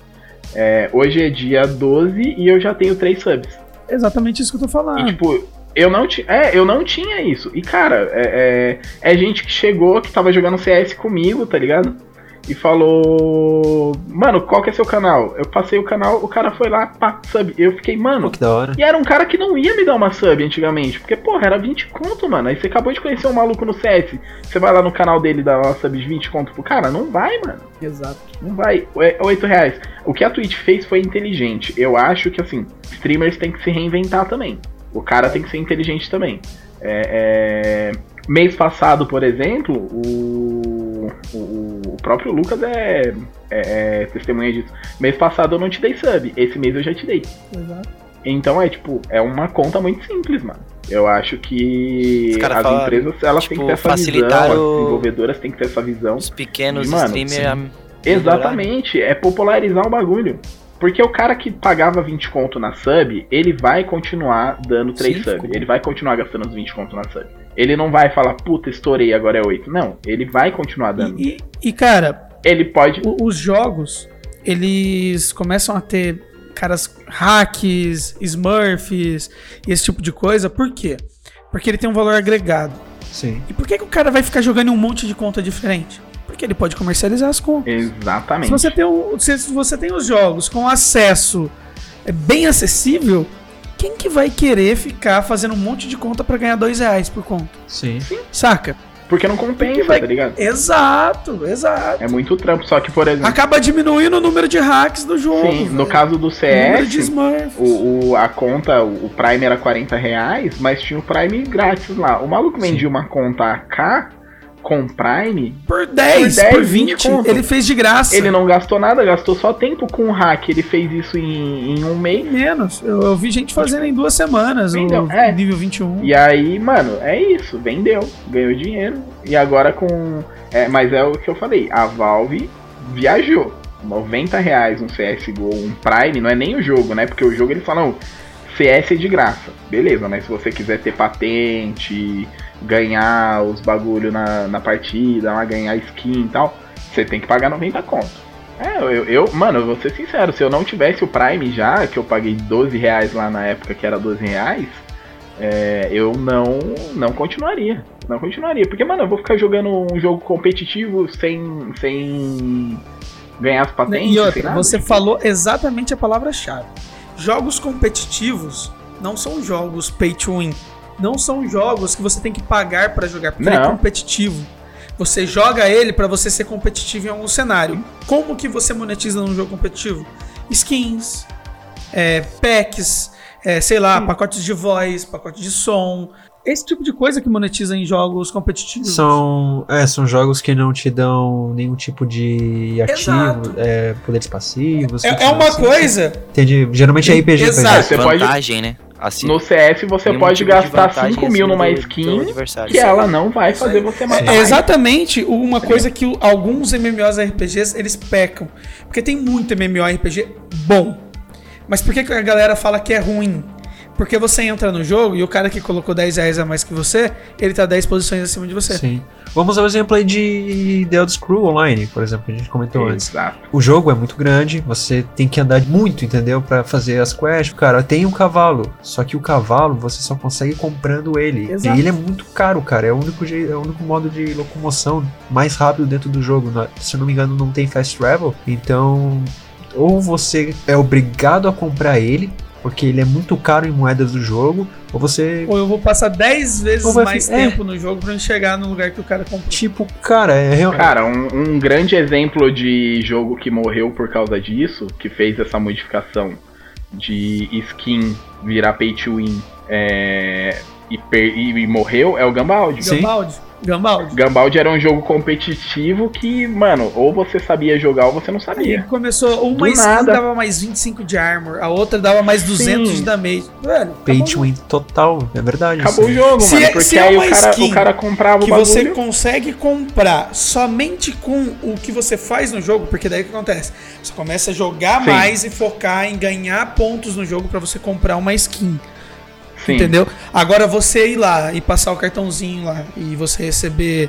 É, hoje é dia 12 e eu já tenho 3 subs. Exatamente isso que eu tô E falando. tipo, eu não, ti é, eu não tinha isso. E cara, é, é, é gente que chegou, que tava jogando CS comigo, tá ligado? e falou: Mano, qual que é seu canal? Eu passei o canal, o cara foi lá, pá, sub. Eu fiquei, Pô, mano. que da hora. E era um cara que não ia me dar uma sub antigamente. Porque, porra, era 20 conto, mano. Aí você acabou de conhecer um maluco no CS. Você vai lá no canal dele dar uma sub de 20 conto pro cara? Não vai, mano. Exato. Não vai. É 8 reais. O que a Twitch fez foi inteligente. Eu acho que, assim, streamers têm que se reinventar também. O cara tem que ser inteligente também. É, é, Mês passado, por exemplo, o, o, o próprio Lucas é, é, é testemunha disso. Mês passado eu não te dei sub. Esse mês eu já te dei. Exato. Então é tipo, é uma conta muito simples, mano. Eu acho que as fala, empresas elas têm tipo, que ter essa visão, facilitar as o- desenvolvedoras têm que ter essa visão. Os pequenos E, mano, streamers. Exatamente, é popularizar o bagulho. Porque o cara que pagava 20 conto na sub, ele vai continuar dando 3 Sim, sub. Ele vai continuar gastando os 20 conto na sub. Ele não vai falar, puta, estourei, agora é 8. Não, ele vai continuar dando. E, e- e, cara, Ele pode. o- os jogos, eles começam a ter caras hacks, smurfs e esse tipo de coisa. Por quê? Porque ele tem um valor agregado. Sim. E por que, que o cara vai ficar jogando em um monte de conta diferente? Porque ele pode comercializar as contas. Exatamente. Se você tem, o- se você tem os jogos com acesso é, bem acessível, quem que vai querer ficar fazendo um monte de conta pra ganhar dois reais por conta? Sim. Saca? Porque não compensa, Porque vai- tá ligado? Exato, exato. É muito trampo. Só que, por exemplo, Acaba diminuindo o número de hacks do jogo. sim, no velho. caso do o número de CS, Smurfs. o, o- a conta, o, o Prime era 40 reais, mas tinha o Prime grátis lá. O maluco vendia uma conta AK com Prime, Por 10, por 10, por 20, 20 conto. ele fez de graça. ele não gastou nada, gastou só tempo com o hack. Ele fez isso em, em um mês. Menos. Eu, eu vi gente fazendo em duas semanas Vendeu, o é. nível 21. E aí, mano, é isso. Vendeu, ganhou dinheiro. E agora com. É, mas é o que eu falei, a Valve viajou. 90 reais um CSGO, um Prime, não é nem o jogo, né? Porque o jogo eles falam, CS é de graça. Beleza, mas se você quiser ter patente, ganhar os bagulho na, na partida, lá, ganhar skin e tal, você tem que pagar 90 conto. É, eu, eu, mano, eu vou ser sincero, se eu não tivesse o Prime já, que eu paguei 12 reais lá na época que era 12 reais, é, eu não, não continuaria. Não continuaria. Porque, mano, eu vou ficar jogando um jogo competitivo sem, sem ganhar as patentes. E outra, você falou exatamente a palavra-chave. Jogos competitivos não são jogos pay to win. Não são jogos que você tem que pagar pra jogar, porque ele é Não. competitivo. Você joga ele pra você ser competitivo em algum cenário. Como que você monetiza num jogo competitivo? Skins, é, packs, é, sei lá, pacotes de voz, pacote de som. Esse tipo de coisa que monetiza em jogos competitivos. São, é, são jogos que não te dão nenhum tipo de ativo, é, poderes passivos. É, é uma assim. coisa. Entendi. Geralmente é RPG. Exato. Você pode- vantagem, né? Assim, No CS você pode tipo gastar vantagem 5 mil numa skin que ela não vai fazer você matar. É exatamente uma coisa que alguns MMORPGs eles pecam. Porque tem muito MMORPG bom. Mas por que que a galera fala que é ruim? Porque você entra no jogo e o cara que colocou 10 reais a mais que você, ele tá 10 posições acima de você. Sim. Vamos ao exemplo aí de The Elder Scrolls Online, por exemplo, que a gente comentou antes. Exato. O jogo é muito grande, você tem que andar muito, entendeu? Pra fazer as quests. Cara, tem um cavalo, só que o cavalo você só consegue comprando ele. Exato. E ele é muito caro, cara. É o único, je- é o único modo de locomoção mais rápido dentro do jogo. Se eu não me engano, não tem fast travel. Então, ou você é obrigado a comprar ele, porque ele é muito caro em moedas do jogo, ou você Ou eu vou passar 10 vezes mais fi- é. tempo no jogo pra chegar no lugar que o cara comprou. Tipo, cara, é realmente. Cara, um, um grande exemplo de jogo que morreu por causa disso, que fez essa modificação de skin virar pay to win é, e, per- e- e morreu, é o Gambaldi. Sim. Gambaldi. Gambaldi. Gambaldi era um jogo competitivo que, mano, ou você sabia jogar ou você não Aí sabia. começou, uma Do skin nada. dava mais 25 de armor, a outra dava mais 200 Sim. de damage. Velho, Pay to win total, é verdade. Acabou isso. o jogo, Se mano, é- porque se é aí uma o cara, skin o cara comprava o que bagulho. você consegue comprar somente com o que você faz no jogo, porque daí o que acontece? Você começa a jogar Sim. mais e focar em ganhar pontos no jogo pra você comprar uma skin, Sim. entendeu? Agora você ir lá e passar o cartãozinho lá e você receber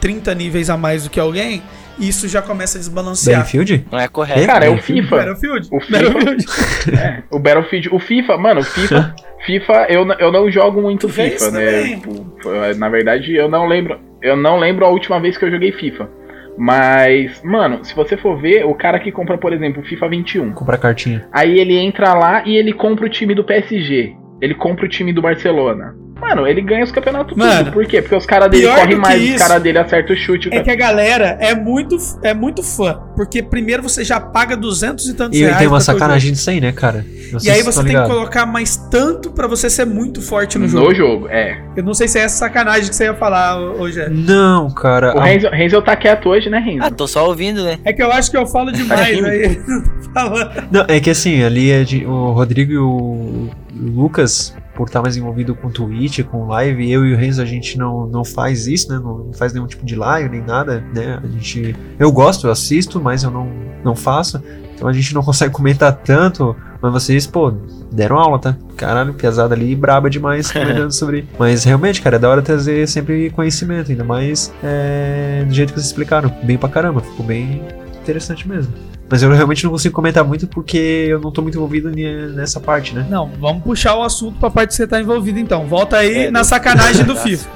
30 níveis a mais do que alguém, isso já começa a desbalancear. Battlefield? Não é correto. Cara, é o Battlefield? FIFA. Battlefield? O FIFA- Battlefield. É, o Battlefield, o FIFA, mano, o FIFA, FIFA, eu, eu não jogo muito FIFA, né? Tipo, foi- na verdade, eu não lembro, eu não lembro a última vez que eu joguei FIFA. Mas, mano, se você for ver, o cara que compra, por exemplo, o FIFA 21, Comprar cartinha. aí ele entra lá e ele compra o time do PSG. Ele compra o time do Barcelona. Mano, ele ganha os campeonatos Mano, tudo. Por quê? Porque os caras dele correm que mais, os isso caras dele acertam o chute. o É cara- que a galera é muito, é muito fã. Porque primeiro você já paga 200 e tantos E reais. tem uma sacanagem disso aí, né, cara? Jogo. E aí você estão tem que ligados. colocar mais tanto pra você ser muito forte no no jogo. jogo. é. Eu não sei se é essa sacanagem que você ia falar hoje. Não, cara. O a- Renzo, Renzo tá quieto hoje, né, Renzo? Ah, tô só ouvindo, né? É que eu acho que eu falo demais rindo? aí. Não, é que assim, ali é de, o Rodrigo e o Lucas, por estar mais envolvido com Twitch, com live, eu e o Renzo a gente não, não faz isso, né? Não, não faz nenhum tipo de live nem nada, né? A gente. Eu gosto, eu assisto, mas eu não, não faço. Então a gente não consegue comentar tanto. Mas vocês, pô, deram aula, tá? Caralho, pesada ali, braba demais comentando sobre. Mas realmente, cara, é da hora trazer sempre conhecimento, ainda mais é, do jeito que vocês explicaram. Bem pra caramba, ficou bem interessante mesmo. Mas eu realmente não consigo comentar muito porque eu não tô muito envolvido nessa parte, né? Não, vamos puxar o assunto pra parte que você tá envolvido então. Volta aí É, na do- sacanagem do FIFA.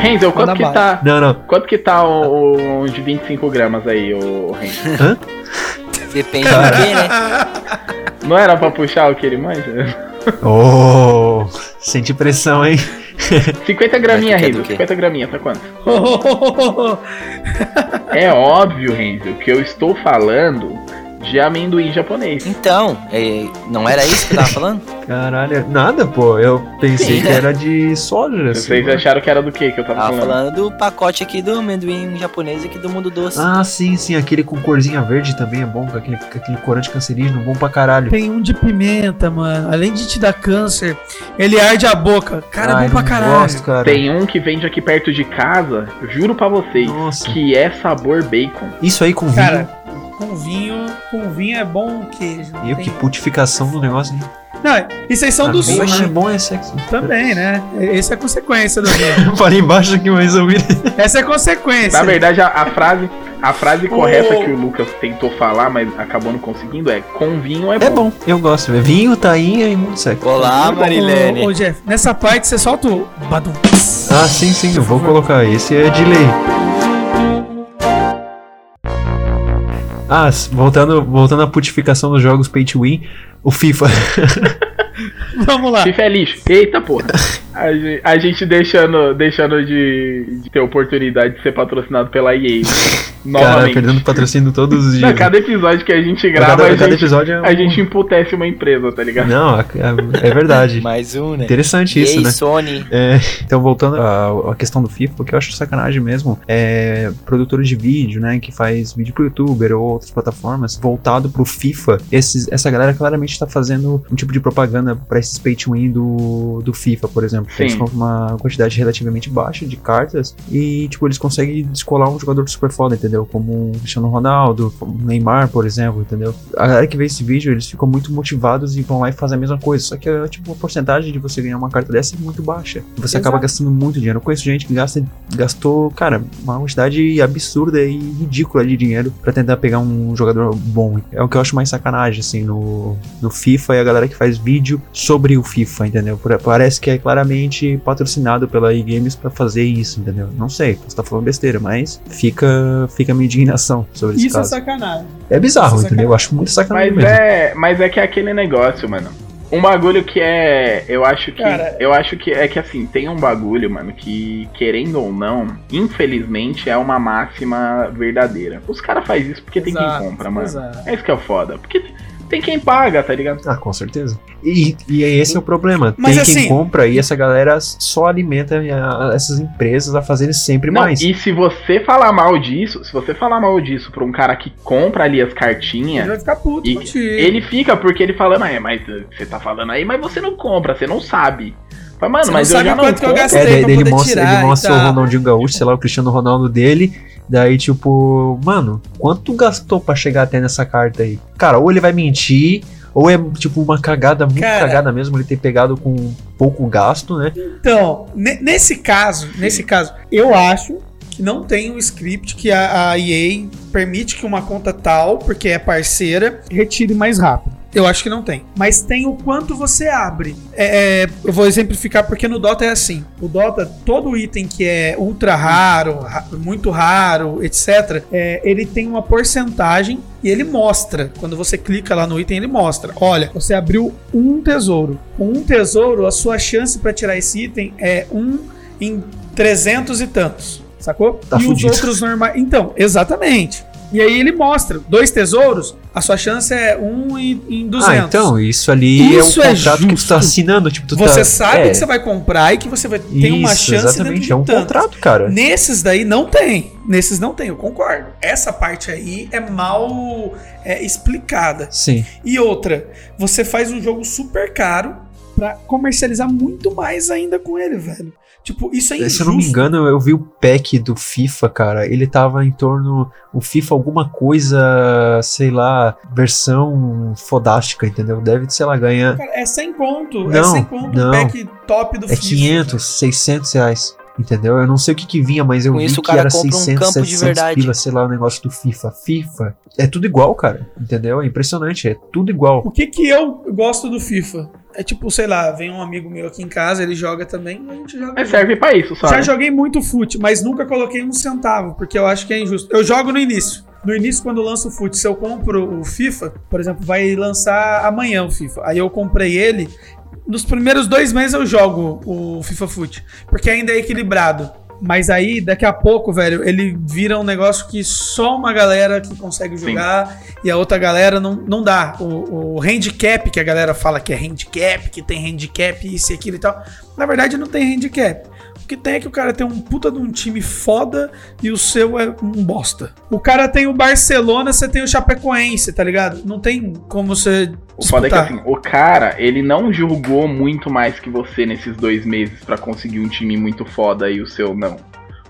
Renzo, quanto que tá. É. um Quanto que tá o, o de 25 gramas aí, o Renzo? Depende do que, né? Não era pra puxar o que ele manja? Oh, senti pressão, hein? 50 graminha, Renzo. do quê? 50 graminha, tá quanto? É óbvio, Renzo, que eu estou falando de amendoim japonês. Então, é, não era isso que eu tava falando? Caralho, nada, pô. Eu pensei Sim, que né? era de soja. assim. Vocês acharam que era do que que eu tava Tava falando? falando do pacote aqui do amendoim japonês aqui do mundo doce. Ah, sim, sim. Aquele com corzinha verde também é bom. Com aquele, com aquele corante cancerígeno, bom pra caralho. Tem um de pimenta, mano. Além de te dar câncer, ele arde a boca. Cara, é Ai, bom pra caralho. Gosto, cara. Tem um que vende aqui perto de casa, juro pra vocês, Nossa. que é sabor bacon. Isso aí com vinho. Cara, com vinho, com vinho é bom o queijo. E tem- que putificação do negócio. hein? Não, e vocês são Ah, do sul, é né? bom é sexo. Também, né? Essa é a consequência do vinho. Falei embaixo aqui, mas eu vi. Essa é a consequência. Na verdade, a, a frase, a frase correta que o Lucas tentou falar, mas acabou não conseguindo, é com vinho é bom. É bom, eu gosto. É vinho, tainha e muito sexo. Olá, Marilene. Ô, Jeff, nessa parte você solta o badum. Ah, sim, sim, eu vou colocar. Esse é de Ah, voltando, voltando à putificação dos jogos pay to win, o FIFA. Vamos lá. FIFA é lixo. Eita porra. A gente, a gente deixando, deixando de, de ter oportunidade de ser patrocinado pela EA. Cara, Novamente. perdendo patrocínio todos os Não, dias. cada episódio que a gente Cada- grava, a, cada gente, episódio é um- a gente emputece uma empresa, tá ligado? Não, é, é verdade. Mais um, né? Interessante isso, Ei, né? Sony. É, então, voltando à, à questão do FIFA, o que eu acho sacanagem mesmo é produtor de vídeo, né, que faz vídeo pro youtuber ou outras plataformas, voltado pro FIFA. Esses, essa galera claramente tá fazendo um tipo de propaganda pra esses pay to win do, do FIFA, por exemplo. Sim. Eles compram uma quantidade relativamente baixa de cartas e, tipo, eles conseguem descolar um jogador super foda, entendeu? Como o Cristiano Ronaldo, como o Neymar, por exemplo, entendeu? A galera que vê esse vídeo, eles ficam muito motivados e vão lá e fazem a mesma coisa. Só que, tipo, a porcentagem de você ganhar uma carta dessa é muito baixa. Você acaba Exato. gastando muito dinheiro. Eu conheço gente que gasta, gastou, cara, uma quantidade absurda e ridícula de dinheiro pra tentar pegar um jogador bom. É o que eu acho mais sacanagem, assim, no, no FIFA e a galera que faz vídeo sobre o FIFA, entendeu? Parece que é claramente patrocinado pela e-games pra fazer isso, entendeu? Não sei, você tá falando besteira, mas fica, fica a minha indignação sobre esse Isso é sacanagem. É bizarro, isso é entendeu? Eu acho muito sacanagem Mas mesmo. é, mas é que é aquele negócio, mano. Um bagulho que é. Eu acho que. Cara- eu acho que é que assim, tem um bagulho, mano, que, querendo ou não, infelizmente é uma máxima verdadeira. Os caras fazem isso porque tem Exato, quem compra, mano. exato. É isso que é o foda. Porque tem quem paga, tá ligado? Ah, com certeza. E, e esse é o problema. Mas Tem assim- quem compra e essa galera só alimenta a- essas empresas a fazerem sempre Não, mais. e se você falar mal disso, se você falar mal disso pra um cara que compra ali as Ele cartinhas, vai ficar puto E contigo. ele fica porque ele fala, mas, mas você tá falando aí, mas você não compra, você não sabe. Mas, mano, Você mas não eu sabe já não quanto que eu gastei. É, pra ele poder mostra, tirar ele mostra o. Ronaldinho Gaúcho, sei lá, o Cristiano Ronaldo dele. Daí, tipo, mano, quanto gastou pra chegar até nessa carta aí? Cara, ou ele vai mentir, ou é, tipo, uma cagada muito Cara. cagada mesmo, ele ter pegado com pouco gasto, né? Então, ne- nesse caso, nesse caso, eu acho que não tem um script que a, a EA permite que uma conta tal, porque é parceira, retire mais rápido. Eu acho que não tem. Mas tem o quanto você abre. É, é, eu vou exemplificar porque no Dota é assim. O Dota, todo item que é ultra raro, ra- muito raro, etc., é, ele tem uma porcentagem e ele mostra. Quando você clica lá no item, ele mostra. Olha, você abriu um tesouro. Com um tesouro, a sua chance para tirar esse item é um em 300 e tantos. Sacou? Tá e fudido. os outros normais. Então, exatamente. E aí ele mostra, dois tesouros, a sua chance é um em, em 200. Ah, então, isso ali Isso é é um contrato que tu tá assinando, tipo, tu você tá, sabe é, que você vai comprar e que você vai ter uma chance exatamente, dentro é um de tanto. contrato, cara. Nesses daí não tem. Nesses não tem, eu concordo. Essa parte aí é mal é, explicada. Sim. E outra, você faz um jogo super caro pra comercializar muito mais ainda com ele, velho. Tipo, isso é injusto. Se eu não me engano, eu vi o pack do FIFA, cara. Ele tava em torno. O FIFA alguma coisa, sei lá, versão fodástica, entendeu? Deve, sei lá, ganhar. Cara, é 100 conto. é Não, 100 conto não. o pack top do É FIFA. 500, 600 reais. Entendeu? Eu não sei o que que vinha, mas eu Com vi isso que era compra um 600, campo de 700 verdade. pila, sei lá, o negócio do FIFA. FIFA. É tudo igual, cara. Entendeu? É impressionante. É tudo igual. O que que eu gosto do FIFA? É tipo, sei lá, vem um amigo meu aqui em casa, ele joga também, a gente joga. Junto. serve pra isso, só. Já joguei muito fute, mas nunca coloquei um centavo, porque eu acho que é injusto. Eu jogo no início. No início, quando lança o fute, se eu compro o FIFA, por exemplo, vai lançar amanhã o FIFA. Aí eu comprei ele. Nos primeiros dois meses eu jogo o FIFA Foot, porque ainda é equilibrado. Mas aí, daqui a pouco, velho, ele vira um negócio que só uma galera que consegue Sim. jogar e a outra galera não, não dá. O, o handicap, que a galera fala que é handicap, que tem handicap, isso e aquilo e tal. Na verdade, não tem handicap. O que tem é que o cara tem um puta de um time foda e o seu é um bosta. O cara tem o Barcelona, você tem o Chapecoense, tá ligado? Não tem como você. O foda é que assim, o cara, ele não jogou muito mais que você nesses dois meses pra conseguir um time muito foda e o seu não.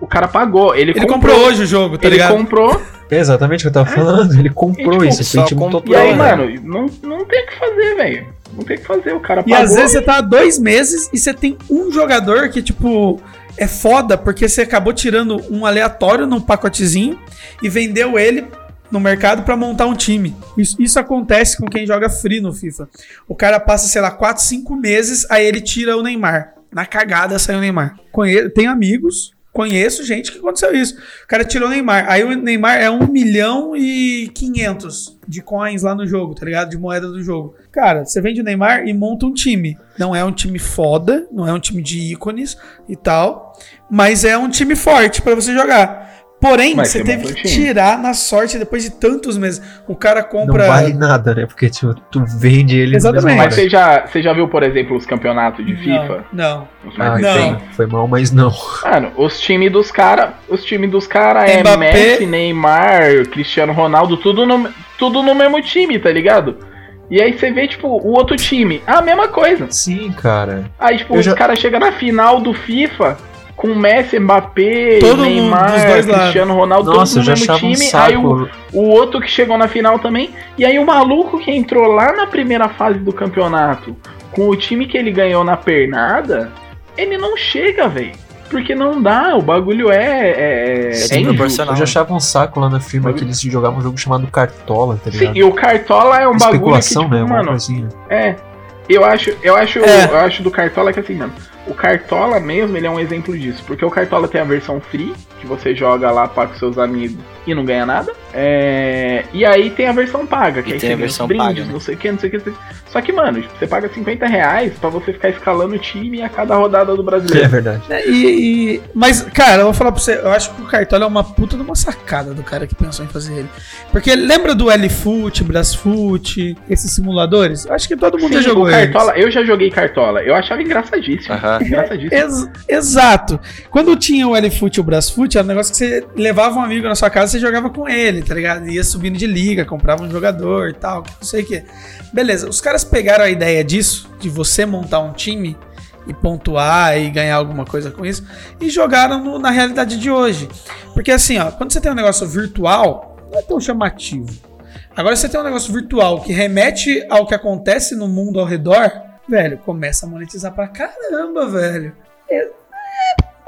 O cara pagou, ele, Ele comprou, hoje o jogo, tá ele ligado? comprou, É exatamente o que eu tava falando. Ele comprou tipo, isso. Foi time comprou. e aí, total. né? mano, não, não tem o que fazer, velho. Não tem o que fazer, o cara E às vezes você tá há dois meses e você tem um jogador que, tipo, é foda porque você acabou tirando um aleatório num pacotezinho e vendeu ele no mercado pra montar um time. Isso, isso acontece com quem joga free no FIFA. O cara passa, sei lá, 4, 5 meses, aí ele tira o Neymar. Na cagada saiu o Neymar. Conhe tem amigos, conheço gente que aconteceu isso. O cara tirou o Neymar. Aí o Neymar é 1 milhão e 500 de coins lá no jogo, tá ligado? De moeda do jogo. Cara, você vende o Neymar e monta um time. Não é um time foda, não é um time de ícones e tal, mas é um time forte pra você jogar. Porém, Mas você teve que tirar na sorte depois de tantos meses. O cara Não compra. vale nada, né? Porque tipo, tu vende ele Exatamente. Mas você já, você já viu, por exemplo, os campeonatos de FIFA? Não. Os mais Ah, Não. foi mal, mas não. Mano, os times dos caras, os times dos caras é Mbappé. Messi, Neymar, Cristiano Ronaldo, tudo no, tudo no mesmo time, tá ligado? E aí você vê, tipo, o outro time, a mesma coisa. Sim, cara. Aí, tipo, Eu os já- caras chegam na final do FIFA com Messi, Mbappé, Todo mundo Neymar. Cristiano Ronaldo, Nossa, todos já no mesmo achava um time. aí o, o outro que chegou na final também. E aí o maluco que entrou lá na primeira fase do campeonato com o time que ele ganhou na pernada, ele não chega, velho. Porque não dá, o bagulho é. É, Sim, é injusto. proporcional. Eu já achava um saco lá na firma que eles jogavam um jogo chamado Cartola, tá Sim, ligado? e o Cartola é um bagulho que, Especulação, tipo, né? Mano, coisinha. É. Eu acho, eu acho, É. eu acho do Cartola que assim, mano. O Cartola mesmo, ele é um exemplo disso. Porque o Cartola tem a versão free, que você joga lá para com seus amigos e não ganha nada. É, E aí tem a versão paga, que E aí tem você a versão brindes, paga, né? não sei o que, não sei o que. Só que, mano, você paga 50 reais pra você ficar escalando o time a cada rodada do É brasileiro. verdade. É, E, e- mas, cara, eu vou falar pra você, eu acho que o Cartola é uma puta de uma sacada do cara que pensou em fazer ele. Porque lembra do L-Foot, Brasfoot, esses simuladores? Eu acho que todo mundo Sim, já jogou o eles. Cartola, eu já joguei Cartola. Eu achava engraçadíssimo. Aham. Engraçadíssimo. Ex- exato. Quando tinha o L-Foot e o Brasfoot, era um negócio que você levava um amigo na sua casa e você jogava com ele, tá ligado? Ia subindo de liga, comprava um jogador e tal, não sei o que. Beleza, os caras pegaram a ideia disso, de você montar um time e pontuar e ganhar alguma coisa com isso, e jogaram no- na realidade de hoje. Porque assim, ó, quando você tem um negócio virtual, não é tão chamativo. Agora você tem um negócio virtual que remete ao que acontece no mundo ao redor, velho, começa a monetizar pra caramba, velho.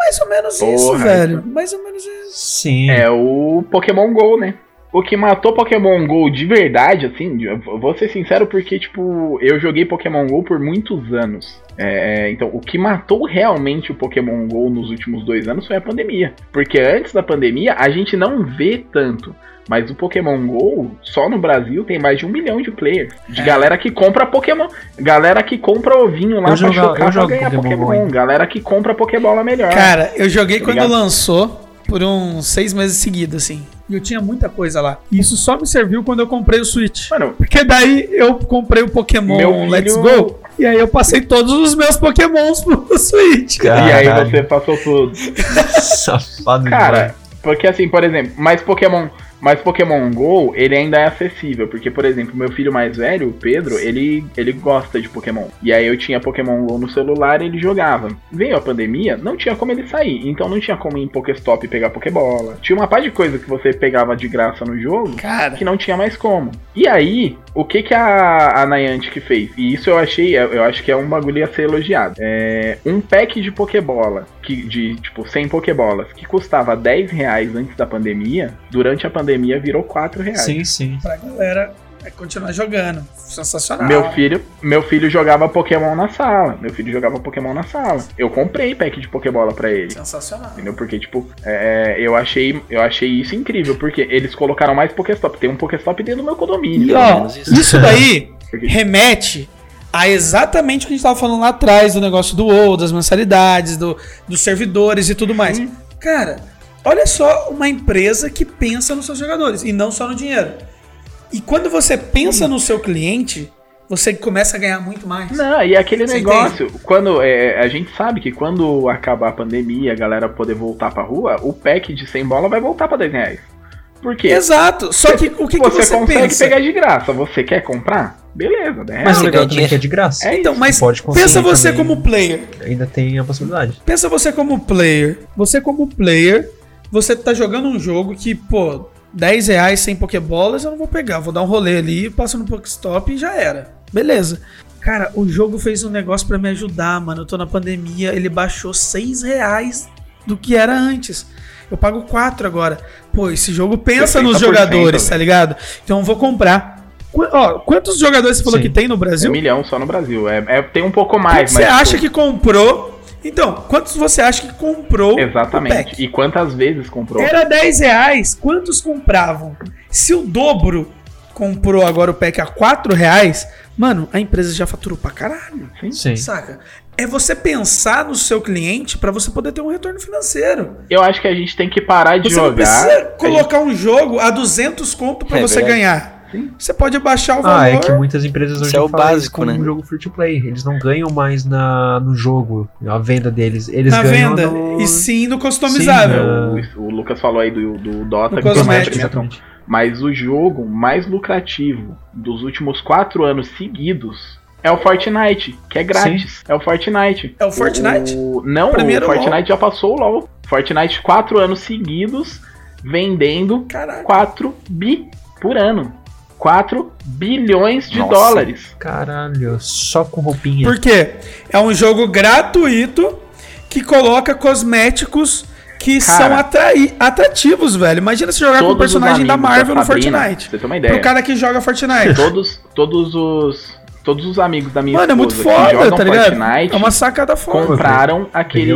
Mais ou menos isso, Porra, velho. Mais ou menos isso. Sim. É o Pokémon GO, né? o que matou Pokémon GO de verdade, assim, eu vou ser sincero porque, tipo, eu joguei Pokémon GO por muitos anos. É, então, o que matou realmente o Pokémon GO nos últimos dois anos foi a pandemia. Porque antes da pandemia, a gente não vê tanto. Mas o Pokémon GO, só no Brasil, tem mais de um milhão de players. De É. galera que compra Pokémon. Galera que compra ovinho lá Eu pra jogo- eu chocar pra jogo ganhar Pokémon Pokémon. Galera que compra Pokébola melhor. Cara, eu joguei Tá quando ligado? lançou por uns seis meses seguidos, assim. E eu tinha muita coisa lá. E isso só me serviu quando eu comprei o Switch. Mano, Porque daí eu comprei o Pokémon Meu filho- Let's Go. E aí eu passei todos os meus Pokémons pro Switch. Cara. e aí você passou tudo. Safado Cara, demais. porque assim, por exemplo, mas Pokémon, mas Pokémon Go, ele ainda é acessível, porque por exemplo, meu filho mais velho, o Pedro, ele ele gosta de Pokémon. E aí eu tinha Pokémon Go no celular e ele jogava. Veio a pandemia, não tinha como ele sair, então não tinha como ir em Pokéstop e pegar Pokébola. Tinha uma par de coisa que você pegava de graça no jogo Cara, que não tinha mais como. E aí, o que que a, a Niantic fez? E isso eu achei, eu eu acho que é um bagulho a ser elogiado. É, um pack de Pokébola, que, de tipo 100 Pokébolas, que custava 10 reais antes da pandemia, durante a pandemia virou 4 reais. Sim, sim. pra galera é continuar jogando. Sensacional. Meu filho, meu filho jogava Pokémon na sala. Meu filho jogava Pokémon na sala. Eu comprei pack de Pokébola pra ele. Sensacional. Entendeu? Porque, tipo, é, eu, achei, eu achei isso incrível. Porque eles colocaram mais Pokéstop. Tem um Pokéstop dentro do meu condomínio. E ó, menos. isso daí Porque- remete a exatamente o que a gente tava falando lá atrás do negócio do WoW, das mensalidades, do, dos servidores e tudo mais. Sim. Cara, olha só uma empresa que pensa nos seus jogadores e não só no dinheiro. E quando você pensa no seu cliente, você começa a ganhar muito mais. Não, e aquele Você negócio, quando é, a gente sabe que quando acabar a pandemia, a galera poder voltar pra rua, o pack de 100 bola vai voltar pra 10 reais. Por quê? Exato. Só que o que que você, você, consegue pensa? pegar de graça. Você quer comprar? Beleza, 10 Mas Você legal também é que é de graça. É Então, isso. mas pode conseguir pensa você também. como player. Ainda tem a possibilidade. Pensa você como player. Você como player, você tá jogando um jogo que, pô, 10 reais sem pokebolas eu não vou pegar. Vou dar um rolê ali, passo no Pokestop e já era. Beleza. Cara, o jogo fez um negócio pra me ajudar, mano. Eu tô na pandemia, ele baixou 6 reais do que era antes. Eu pago 4 agora. Pô, esse jogo pensa nos 60%, jogadores, tá ligado? Então eu vou comprar. Qu- Ó, quantos jogadores você falou Sim. que tem no É Brasil? milhão só no Brasil. É, é- tem um pouco mais, mas. você acha tipo, que comprou? Então, quantos você acha que comprou? o pack? Exatamente. E quantas vezes comprou? Era 10 reais. Quantos compravam? Se o dobro comprou agora o pack a 4 reais, mano, a empresa já faturou pra caralho. Sim. Saca? É você pensar no seu cliente pra você poder ter um retorno financeiro. Eu acho que a gente tem que parar de Você não jogar. precisa colocar um jogo a 200 conto pra É você verdade. ganhar. Sim. Você pode abaixar o valor. Ah, é que muitas empresas hoje é o básico, né? um jogo free to play. Eles não ganham mais na, no jogo, a venda deles. Eles na ganham venda. no... E sim no customizável. Sim, O, o Lucas falou aí do, do Dota No que cosmético. Mas o jogo mais lucrativo dos últimos quatro anos seguidos é o Fortnite, que é grátis. É o Fortnite. É o Fortnite? O- não, Pra mim o Fortnite LoL. já passou o LoL. Fortnite quatro anos seguidos vendendo Caralho. 4 bi por ano. 4 bilhões de Nossa. dólares. Caralho, só com roupinha. Por quê? É um jogo gratuito que coloca cosméticos que Cara. são atrai- atrativos, velho. Imagina se jogar com um personagem da Marvel no Sabrina, Fortnite. Pra você ter uma ideia. Pro cara que joga Fortnite. Todos, todos os. Todos os amigos da minha Mano, é muito foda, jogam tá ligado? Fortnite É uma sacada foda. compraram Fortnite aquele,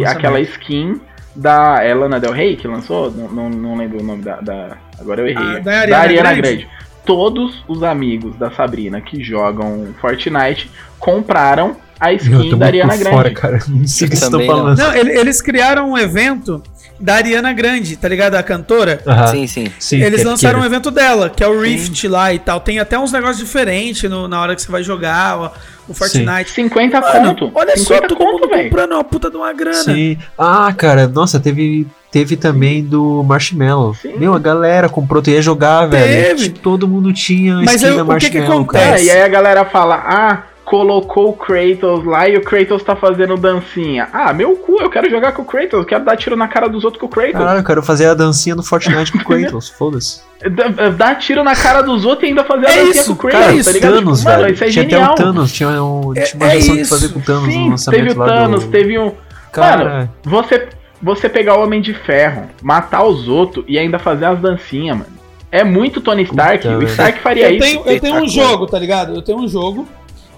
no aquela skin da Elana Del Rey que lançou. Não, não, não lembro o nome da. da- agora eu errei. Ah, da Ariana Grande. Todos os amigos da Sabrina que jogam Fortnite compraram a skin tô da Ariana Grande. fora, cara. Não sei o que estão falando. Não, ele- eles criaram um evento da Ariana Grande, tá ligado? A cantora. Sim, sim. sim, Eles que é lançaram um evento dela, que é o Rift lá e tal. Tem até uns negócios diferentes no- na hora que você vai jogar ó, o Fortnite. 50 Mano, conto. olha só, 50 todo conto, mundo velho. comprando uma puta de uma grana. Sim. Ah, cara, nossa, teve, teve também do Marshmallow. Sim. Meu, a galera comprou, tu ia jogar, velho. Teve. Todo mundo tinha Mas skin aí, da o que que Marshmallow, acontece? cara. É, e aí a galera fala, ah, colocou o Kratos lá e o Kratos tá fazendo dancinha. Ah, meu cu, eu quero jogar com o Kratos, eu quero dar tiro na cara dos outros com o Kratos. Caralho, eu quero fazer a dancinha no Fortnite com o Kratos, foda-se. Dá- Dar tiro na cara dos outros e ainda fazer a É dancinha isso, com o Cara, Kratos, os tá ligado? Thanos, Tipo, mano, velho. isso é tinha genial. até o Thanos, tinha, um, É- tinha uma é versão de fazer com o Thanos no Sim, lançamento teve o lá Thanos, do... teve um... Cara, Mano, você, você pegar o Homem de Ferro, matar os outros e ainda fazer as dancinhas, mano. É muito Tony Stark. Puta, o. Stark faria Eu isso. tenho, eu tenho um jogo, tá ligado? Eu tenho um jogo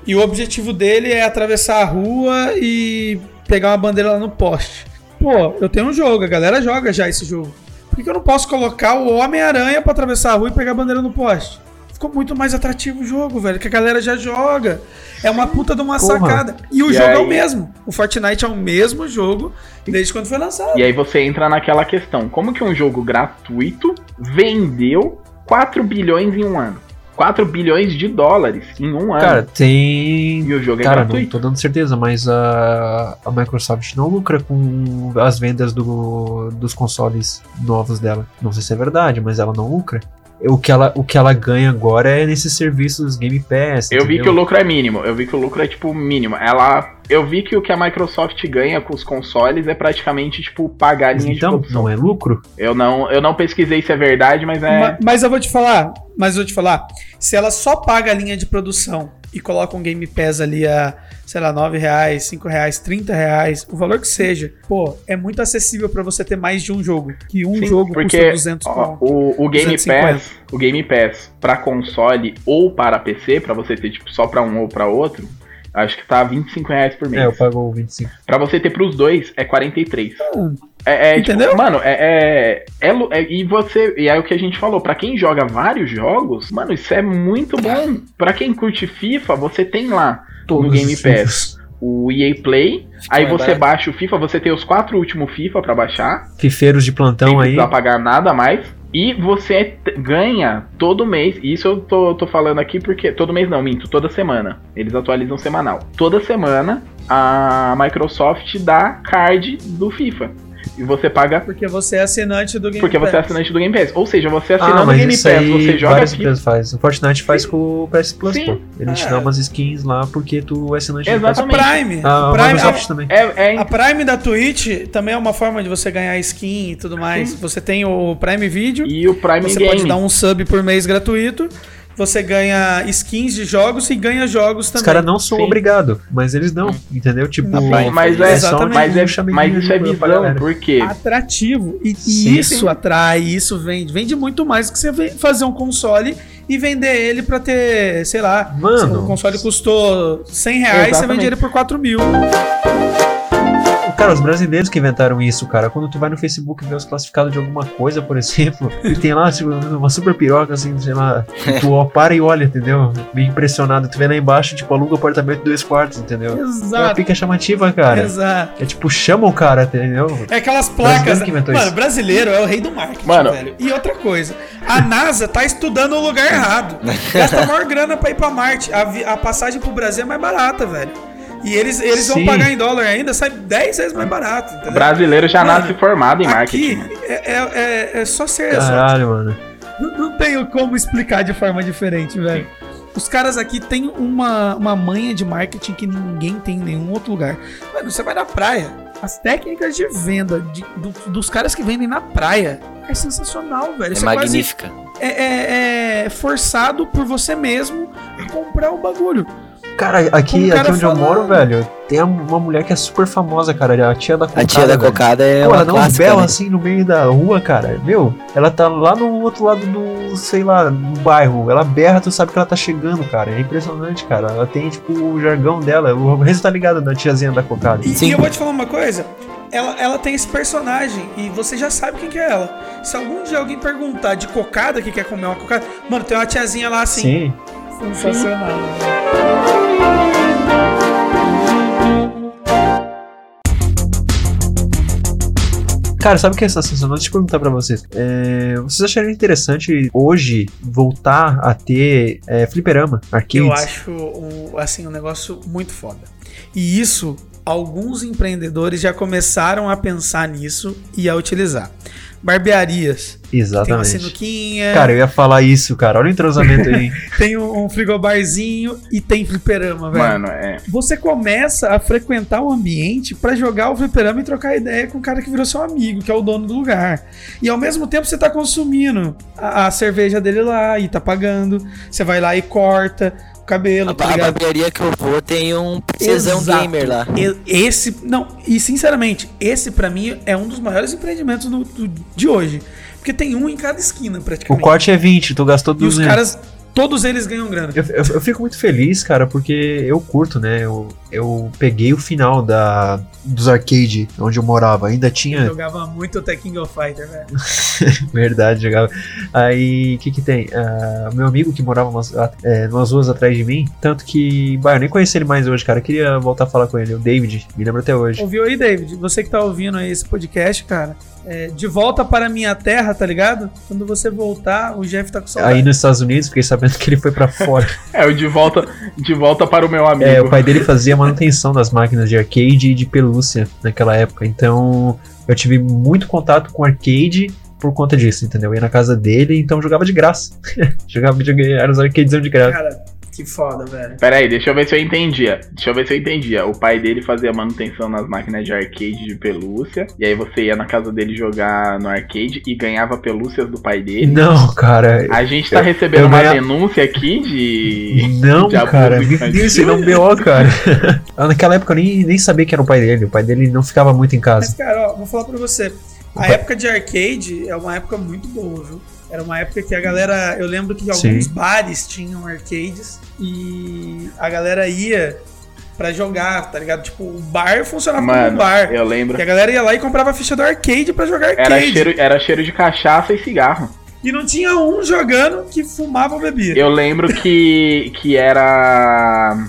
e o objetivo dele é atravessar a rua e pegar uma bandeira lá no poste. Pô, eu tenho um jogo, a galera joga já esse jogo. Por que, que eu não posso colocar o Homem-Aranha pra atravessar a rua e pegar a bandeira no poste? Ficou muito mais atrativo o jogo, velho, que a galera já joga. É uma puta de uma Porra. sacada. E o E jogo é o aí? mesmo. O Fortnite é o mesmo jogo desde quando foi lançado. E aí você entra naquela questão: como que um jogo gratuito vendeu 4 bilhões em um ano? 4 bilhões de dólares em um ano. Cara, tem. e o jogo é Cara, não gratuito. tô dando certeza, mas a, a Microsoft não lucra com as vendas do, dos consoles novos dela. Não sei se é verdade, mas ela não lucra. O que ela, o que ela ganha agora é nesses serviços Game Pass. Eu vi entendeu? que o lucro é mínimo. Eu vi que o lucro é tipo mínimo. Ela. Eu vi que o que a Microsoft ganha com os consoles é praticamente tipo pagar a Mas linha Então, de produção. não é lucro? Eu não, eu não pesquisei se é verdade, mas é. Ma- Mas eu vou te falar, mas eu vou te falar, se ela só paga a linha de produção e coloca um Game Pass ali a, sei lá, 9 reais, 5 reais, 30 reais, o valor que seja, pô, é muito acessível pra você ter mais de um jogo. Que um Sim, jogo porque custa 200 ó, o, o Game 250. Pass, o Game Pass para console ou para PC, pra você ter tipo só pra um ou pra outro, acho que tá 25 reais por mês. É, eu pago 25. Pra você ter pros dois é 43. Hum. É, é, tipo, Entendeu? mano, é, é, é é- E você. E é o que a gente falou, pra quem joga vários jogos, mano, isso é muito bom. Pra quem curte FIFA, você tem lá no Game Pass o EA Play. aí mais você barato. baixa o FIFA, você tem os quatro últimos FIFA pra baixar. Fifeiros de plantão aí. precisar pagar nada mais. E você t- ganha todo mês. Isso eu tô, tô falando aqui porque. Todo mês não, minto, toda semana. Eles atualizam semanal. Toda semana a Microsoft dá card do FIFA. E você paga Porque você é assinante do Game porque Pass. você é assinante do Game Pass. Ou seja, você Ah, assinando mas Game isso Pass, aí você joga várias FIFA. empresas fazem. O Fortnite faz com o PS Plus, Sim. pô. Ele te É. dá umas skins lá porque tu é assinante do PS A Exatamente. Prime. Ah, a a Prime, Microsoft também. É, é a Prime da Twitch também é uma forma de você ganhar skin e tudo mais. Você tem o Prime Video. E o Prime Você Game. pode dar um sub por mês gratuito. Você ganha skins de jogos e ganha jogos Os também. caras não são obrigados, mas eles dão, entendeu? Tipo, Na Mas, mas é, mas, é, um chamego mas isso é visão, galera. porque atrativo. E, e Sim, isso sim. atrai, isso vende. Vende muito mais que você fazer um console e vender ele pra ter, sei lá. Mano. se o console custou 100 reais, você Exatamente. vende ele por 4 mil. Cara, os brasileiros que inventaram isso, cara. Quando tu vai no Facebook ver os classificados de alguma coisa, por exemplo, e tem lá tipo, uma super piroca, assim, sei lá, tu ó, para e olha, entendeu? Meio impressionado. Tu vê lá embaixo, tipo, aluga apartamento de dois quartos, entendeu? É uma Exato. pica chamativa, cara. Exato. É tipo, chama o cara, entendeu? É aquelas placas. Mano, isso. brasileiro é o rei do marketing, Mano. velho. E outra coisa, a NASA tá estudando o lugar errado. Gasta a maior grana pra ir pra Marte. A, a passagem pro Brasil é mais barata, velho. E eles, eles vão pagar em dólar ainda, sai 10 vezes mais barato. o Entendeu? brasileiro já Mano, nasce formado em marketing. Aqui é, é, é- é só ser exato. Caralho, mano. Não, não tenho como explicar de forma diferente, velho. Os caras aqui têm uma, uma manha de marketing que ninguém tem em nenhum outro lugar. Mano, você vai na praia, as técnicas de venda de- do- dos caras que vendem na praia é sensacional, velho. É Isso quase- magnífica. é, é- é forçado por você mesmo a comprar o bagulho. Cara, aqui, cara aqui onde eu fala- moro, velho, tem uma mulher que é super famosa, cara. A tia da cocada. A tia da velho. cocada é Pô, uma ela dá um clássica, belo né? assim no meio da rua, cara. Meu, ela tá lá no outro lado do, sei lá, no bairro. Ela berra, tu sabe que ela tá chegando, cara. É impressionante, cara. Ela tem, tipo, o jargão dela. O resto tá ligado da tiazinha da cocada. E, Sim. e eu vou te falar uma coisa. Ela, ela tem esse personagem e você já sabe quem que é ela. Se algum dia alguém perguntar de cocada que quer comer uma cocada, mano, tem uma tiazinha lá assim. Sim. Sensacional. Cara, sabe o que é sensacional? Deixa eu perguntar pra vocês. É, vocês achariam interessante hoje voltar a ter é, fliperama, arcades? Eu acho assim um negócio muito foda. E isso, alguns empreendedores já começaram a pensar nisso e a utilizar. Barbearias. Tem uma Exatamente. sinuquinha, Cara, eu ia falar isso, cara. Olha o entrosamento aí. tem um, frigobarzinho e tem fliperama, velho. Mano, é. Você começa a frequentar o ambiente pra jogar o fliperama e trocar ideia com o cara que virou seu amigo, que é o dono do lugar. E ao mesmo tempo você tá consumindo a, a cerveja dele lá e tá pagando. Você vai lá e corta cabelo, A, tá a barbearia que eu vou tem um princesão Exato. gamer lá. Esse, não, e sinceramente, esse pra mim é um dos maiores empreendimentos do- do- de hoje. Porque tem um em cada esquina, O praticamente. corte é 20, tu gastou e os 200. caras, todos eles ganham grana. Eu, eu- eu fico muito feliz, cara, porque eu curto, né? Eu, eu peguei o final da, dos arcade onde eu morava. Ainda Eu tinha. jogava muito The King of Fighter, velho. Verdade, jogava. Aí, o que que tem? Ah, meu amigo que morava umas, é, umas ruas atrás de mim, tanto que. Bah, eu nem conheci ele mais hoje, cara. Eu queria voltar a falar com ele. O David, me lembro até hoje. Ouviu aí, David? Você que tá ouvindo aí esse podcast, cara. É, de volta para a minha terra, tá ligado? Quando você voltar, o Jeff tá com saudade. Aí nos Estados Unidos, fiquei sabendo que ele foi pra fora. É, o de volta, de volta para o meu amigo. É, o pai dele fazia manutenção das máquinas de arcade e de pelúcia naquela época. Então, eu tive muito contato com arcade por conta disso, entendeu? Eu ia na casa dele, então jogava de graça. jogava videogame, eram os arcades de graça. Cara, que foda, velho. Pera aí, deixa eu ver se eu entendia. Deixa eu ver se eu entendia. O pai dele fazia manutenção nas máquinas de arcade de pelúcia. E aí você ia na casa dele jogar no arcade e ganhava pelúcias do pai dele. Não, cara. A gente tá Eu- recebendo eu uma ganha- denúncia aqui de. Não, de cara, isso aí não B.O., cara. Naquela época eu nem, nem sabia que era o pai dele. O pai dele não ficava muito em Mas, casa. cara, ó, vou falar pra você. A época de arcade é uma época muito boa, viu? Era uma época que a galera. Eu lembro que Sim. alguns bares tinham arcades e a galera ia pra jogar, tá ligado? Tipo, o bar funcionava como um Mano, bar. eu lembro. E a galera ia lá e comprava a ficha do arcade pra jogar Era arcade. cheiro, era cheiro de cachaça e cigarro. E não tinha um jogando que fumava ou bebia. Eu lembro que, que era.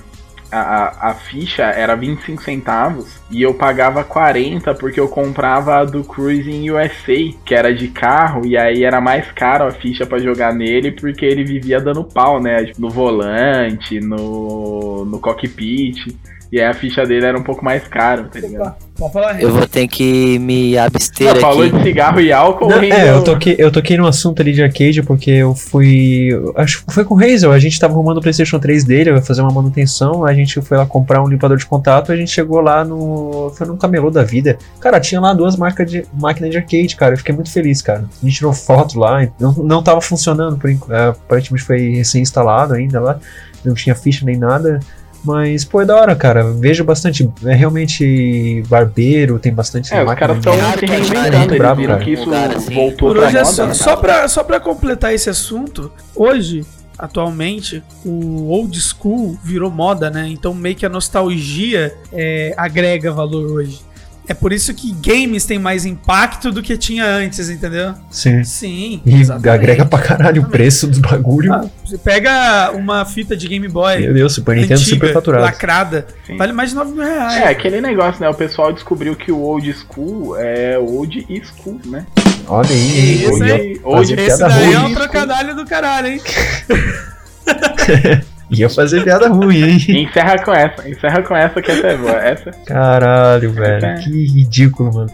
A, a, ficha era 25 centavos e eu pagava 40 porque eu comprava a do Cruising USA, que era de carro, e aí era mais caro a ficha pra jogar nele porque ele vivia dando pau, né? Tipo, No volante, no, no cockpit. E aí a ficha dele era um pouco mais cara, tá ligado? Opa, pode falar, Eu vou ter que me abster Não, falou aqui. de cigarro e álcool, Não, é, eu toquei, eu toquei no assunto ali de arcade porque eu fui. Acho que foi com o Hazel. A gente tava arrumando o PlayStation 3 dele, eu ia fazer uma manutenção. A gente foi lá comprar um limpador de contato. A gente chegou lá no. Foi num camelô da vida. Cara, tinha lá duas marcas de máquinas de arcade, cara. Eu fiquei muito feliz, cara. A gente tirou foto lá. Não, não tava funcionando, por enquanto. É, aparentemente foi recém-instalado ainda lá. Não tinha ficha nem nada. Mas, pô, é da hora, cara. Vejo bastante. É realmente barbeiro, tem bastante. É, os caras estão se cara. reinventando, eles Brabo, viram cara. que isso assim. voltou Por pra hoje é só, né? só, pra, só pra completar esse assunto, hoje, atualmente, o old school virou moda, né? Então meio que a nostalgia é, agrega valor hoje. É por isso que games têm mais impacto do que tinha antes, entendeu? Sim. Sim. E exatamente. agrega pra caralho o preço dos bagulho. Ah, você pega uma fita de Game Boy Meu Deus, Super Nintendo antiga, super faturado. lacrada, Sim. vale mais de 9 mil reais. É, aquele negócio, né? O pessoal descobriu que o old school é old school, né? Olha aí, Esse old, aí- Hoje fazer Esse daí é um trocadilho do caralho, hein? Ia fazer piada ruim, hein? Encerra com essa, encerra com essa que essa é boa. Essa, Caralho, velho. É. Que ridículo, mano.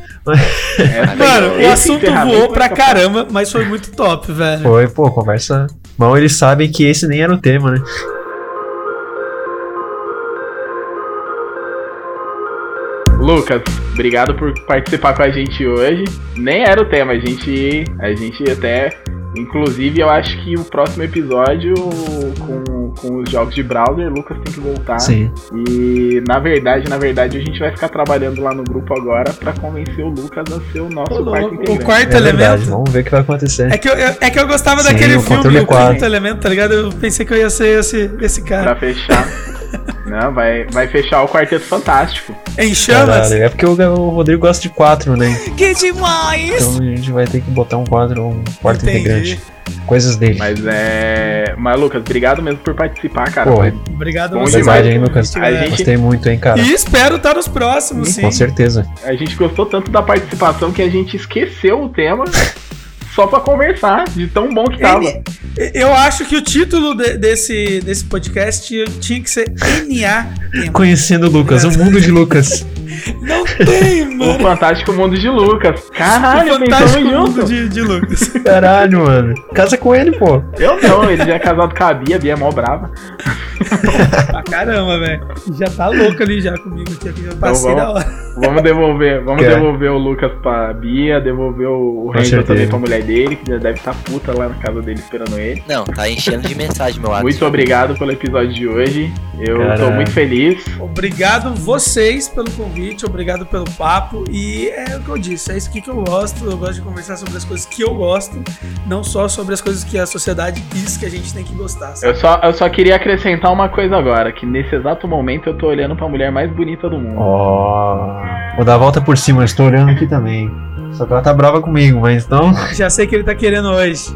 essa Mano, esse o assunto voou pra capaz. caramba, mas foi muito top, velho. Foi, pô, conversa. Mal eles sabem que esse nem era o tema, né? Lucas, obrigado por participar com a gente hoje. Nem era o tema, a gente, a gente até. Inclusive, eu acho que o próximo episódio com, com os jogos de browser, o Lucas tem que voltar. Sim. E na verdade, na verdade, a gente vai ficar trabalhando lá no grupo agora pra convencer o Lucas a ser o nosso O, quarto o quarto É verdade, elemento. vamos ver o que vai acontecer. É que, eu, é que eu gostava Sim, daquele o filme, o quatro. quinto elemento, tá ligado? Eu pensei que eu ia ser esse, esse Pra cara. fechar. Não, vai, vai fechar o Quarteto Fantástico. Em chamas? Caralho, é porque o, o Rodrigo gosta de quatro, né? Que demais! Então a gente vai ter que botar um quadro, um quarto Entendi. integrante. Coisas dele. Mas é. Mas, Lucas, obrigado mesmo por participar, cara. Pô, Obrigado Bom demais, hein, Lucas? A gente- Gostei muito, hein, cara. E espero estar nos próximos, sim. Com certeza. A gente gostou tanto da participação que a gente esqueceu o tema só pra conversar, de tão bom que tava. N- Eu acho que o título de- desse, desse podcast tinha que ser NA. Conhecendo o Lucas, o mundo de Lucas. Não tem, O mano. Fantástico Mundo de Lucas. Caralho, O fantástico mundo junto. de, de Lucas. Caralho, mano. Casa com ele, pô. Eu não, ele já é casado com a Bia, a Bia é mó brava. pra caramba, velho. Já tá louco ali já comigo aqui. aqui Já passei vamos- da hora. Vamos devolver, vamos Quer. devolver o Lucas pra Bia, devolver o Ranger também pra mulher dele, que já deve estar puta lá na casa dele esperando ele. Não, tá enchendo de mensagem, meu WhatsApp. Muito obrigado pelo episódio de hoje. Eu tô Caralho. muito feliz. Obrigado vocês pelo convite, obrigado pelo papo. E é o que eu disse, é isso que eu gosto. Eu gosto de conversar sobre as coisas que eu gosto, não só sobre as coisas que a sociedade diz que a gente tem que gostar. sabe? Eu só, eu só queria acrescentar uma coisa agora, que nesse exato momento eu tô olhando pra mulher mais bonita do mundo. Ó. Vou dar a volta por cima, eu estou olhando aqui também. Só que ela tá brava comigo, mas então. Já sei que ele tá querendo hoje.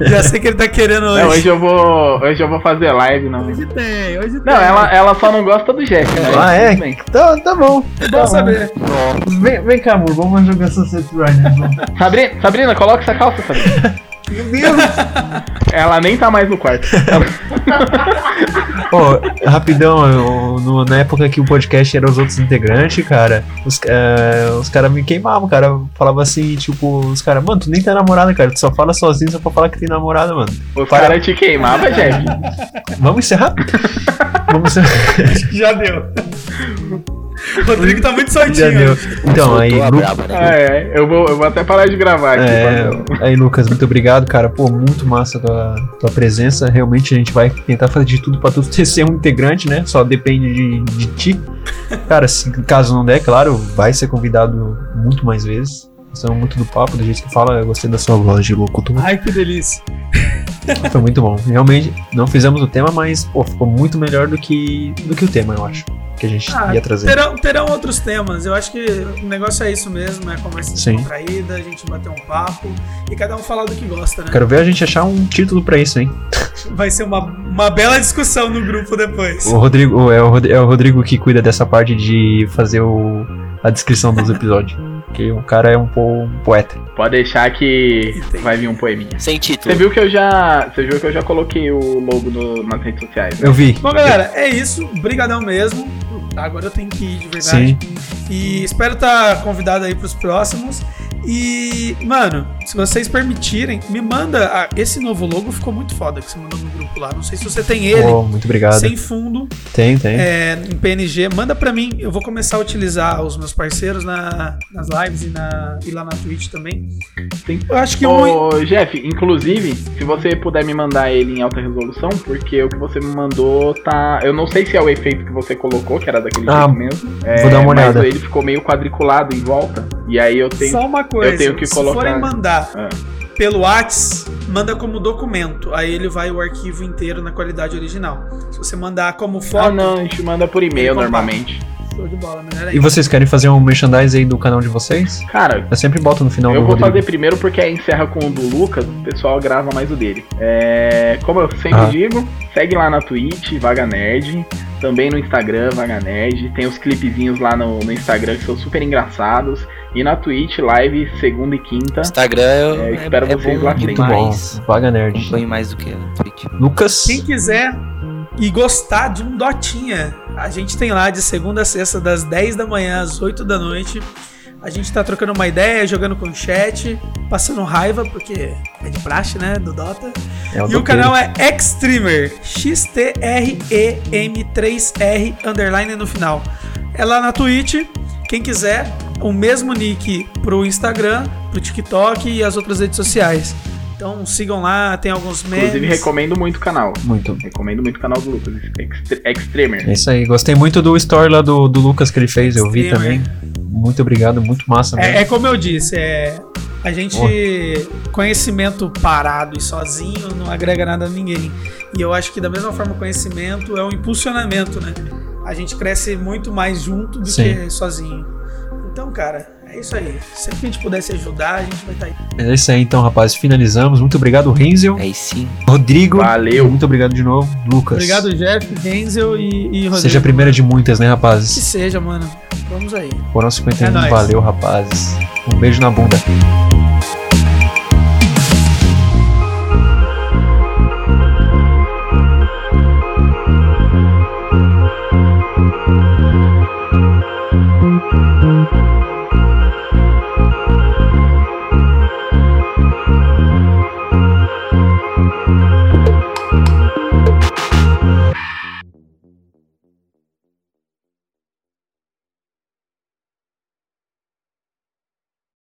Já sei que ele tá querendo hoje. Não, hoje eu vou. Hoje eu vou fazer live, não. Hoje tem, hoje tem. Não, ela, ela só não gosta do Jeff, né? Ah, é? Bem. Tá, tá bom. É bom saber. Vem, vem cá, amor, vamos jogar Sunset Riders. Sabrina, Sabrina, coloca essa calça, Sabrina. Meu Deus! Ela nem tá mais no quarto. Pô, rapidão, eu- no- na época que o podcast era os outros integrantes, cara, os, eh, os caras me queimavam, cara. Falava assim, tipo, os caras, mano, tu nem tem namorada, cara, tu só fala sozinho só pra falar que tem namorada, mano. Os Para. caras te queimavam, Jeff. Vamos encerrar? Vamos encerrar. Já deu. O Rodrigo tá muito soltinho. Deu. Então, aí, Lu- braba, né? Ah, é. Eu vou, eu vou até parar de gravar aqui. É, aí, Lucas, muito obrigado, cara. Pô, muito massa a tua, tua presença. Realmente a gente vai tentar fazer de tudo pra tu ser um integrante, né? Só depende de, de ti. Cara, se caso não der, claro, vai ser convidado muito mais vezes. Gostamos muito do papo, do jeito que fala. Eu gostei da sua voz de locutor. Ai, que delícia. Foi muito bom. Realmente, não fizemos o tema, mas, pô, ficou muito melhor do que, do que o tema, eu acho. Que a gente Ah, ia trazer. Terão, terão outros temas. Eu acho que o negócio é isso mesmo, é conversa descontraída, a gente bater um papo e cada um falar do que gosta, né? Quero ver a gente achar um título pra isso, hein? Vai ser uma, uma bela discussão no grupo depois. O Rodrigo, é o, Rod- é o Rodrigo que cuida dessa parte de fazer o, a descrição dos episódios. Porque o cara é um, po, um poeta. Pode deixar que Entendi. vai vir um poeminha. Sem Você título. viu que eu já. Você viu que eu já coloquei o logo no- nas redes sociais, né? Eu vi. Bom, galera, é isso. Brigadão mesmo. Agora eu tenho que ir de verdade. Sim. E espero estar convidado aí pros próximos. E, mano, se vocês permitirem, me manda. ah, esse novo logo ficou muito foda que você mandou no grupo lá. Não sei se você tem ele. Pô, muito obrigado. Sem fundo, Tem, tem. é, em PNG, manda pra mim. Eu vou começar a utilizar os meus parceiros na- nas lives e, na, e lá na Twitch também. Sim. Eu acho que um, Ô, Jeff, inclusive, se você puder me mandar ele em alta resolução, porque o que você me mandou tá. Eu não sei se é o efeito que você colocou, que era daquele Ah, jeito mesmo. É, vou dar uma olhada. Mas ele ficou meio quadriculado em volta. E aí eu tenho. só uma coisa. eu tenho que se colocar- forem mandar Ah. pelo Whats, manda como documento. Aí ele vai o arquivo inteiro na qualidade original. Se você mandar como foto, Ah, não, a gente manda por e-mail normalmente. show de bola, melhor E vocês querem fazer um merchandise aí do canal de vocês? Cara, Eu sempre boto no final eu do vou Rodrigo. fazer primeiro porque aí encerra com o do Lucas, o pessoal grava mais o dele. É, como eu sempre Ah. digo, segue lá na Twitch, Vaga Nerd, também no Instagram, Vaga Nerd, tem os clipezinhos lá no, no Instagram que são super engraçados, e na Twitch, live segunda e quinta. Instagram eu, É, espero é, é vocês bom lá frente. demais. Bom, Vaga Nerd. Acompanho mais do que a Twitch. Lucas. Quem quiser e gostar de um Dotinha, a gente tem lá de segunda a sexta, das 10 da manhã às 8 da noite. A gente tá trocando uma ideia, jogando com o chat, passando raiva, porque é de praxe, né? Do Dota. É E o doteiro. canal é Xtreamer, X-T-R-E-M-3-R, underline no final. É lá na Twitch, quem quiser, o mesmo nick pro Instagram, pro TikTok e as outras redes sociais. Então sigam lá, tem alguns memes. Inclusive, recomendo muito o canal. Muito. Recomendo muito o canal do Lucas, Extre- Extremer. É isso aí. Gostei muito do story lá do, do Lucas que ele fez. Eu vi também. Muito obrigado, muito massa mesmo. É, é como eu disse, é, a gente conhecimento parado e sozinho não agrega nada a ninguém. E eu acho que da mesma forma o conhecimento é um impulsionamento, né? A gente cresce muito mais junto do Sim. que sozinho. Então, cara, é isso aí. Sempre que a gente pudesse ajudar, a gente vai estar aí. É isso aí então, rapaz. Finalizamos. Muito obrigado, Renzel. Aí sim. Rodrigo. Valeu. Muito obrigado de novo. Lucas. Obrigado, Jeff, Denzel e, e Rodrigo. Seja a primeira de muitas, né, Que rapazes? seja, mano. Vamos aí. Foram 51. É nóis. Valeu, rapazes. Um beijo na bunda.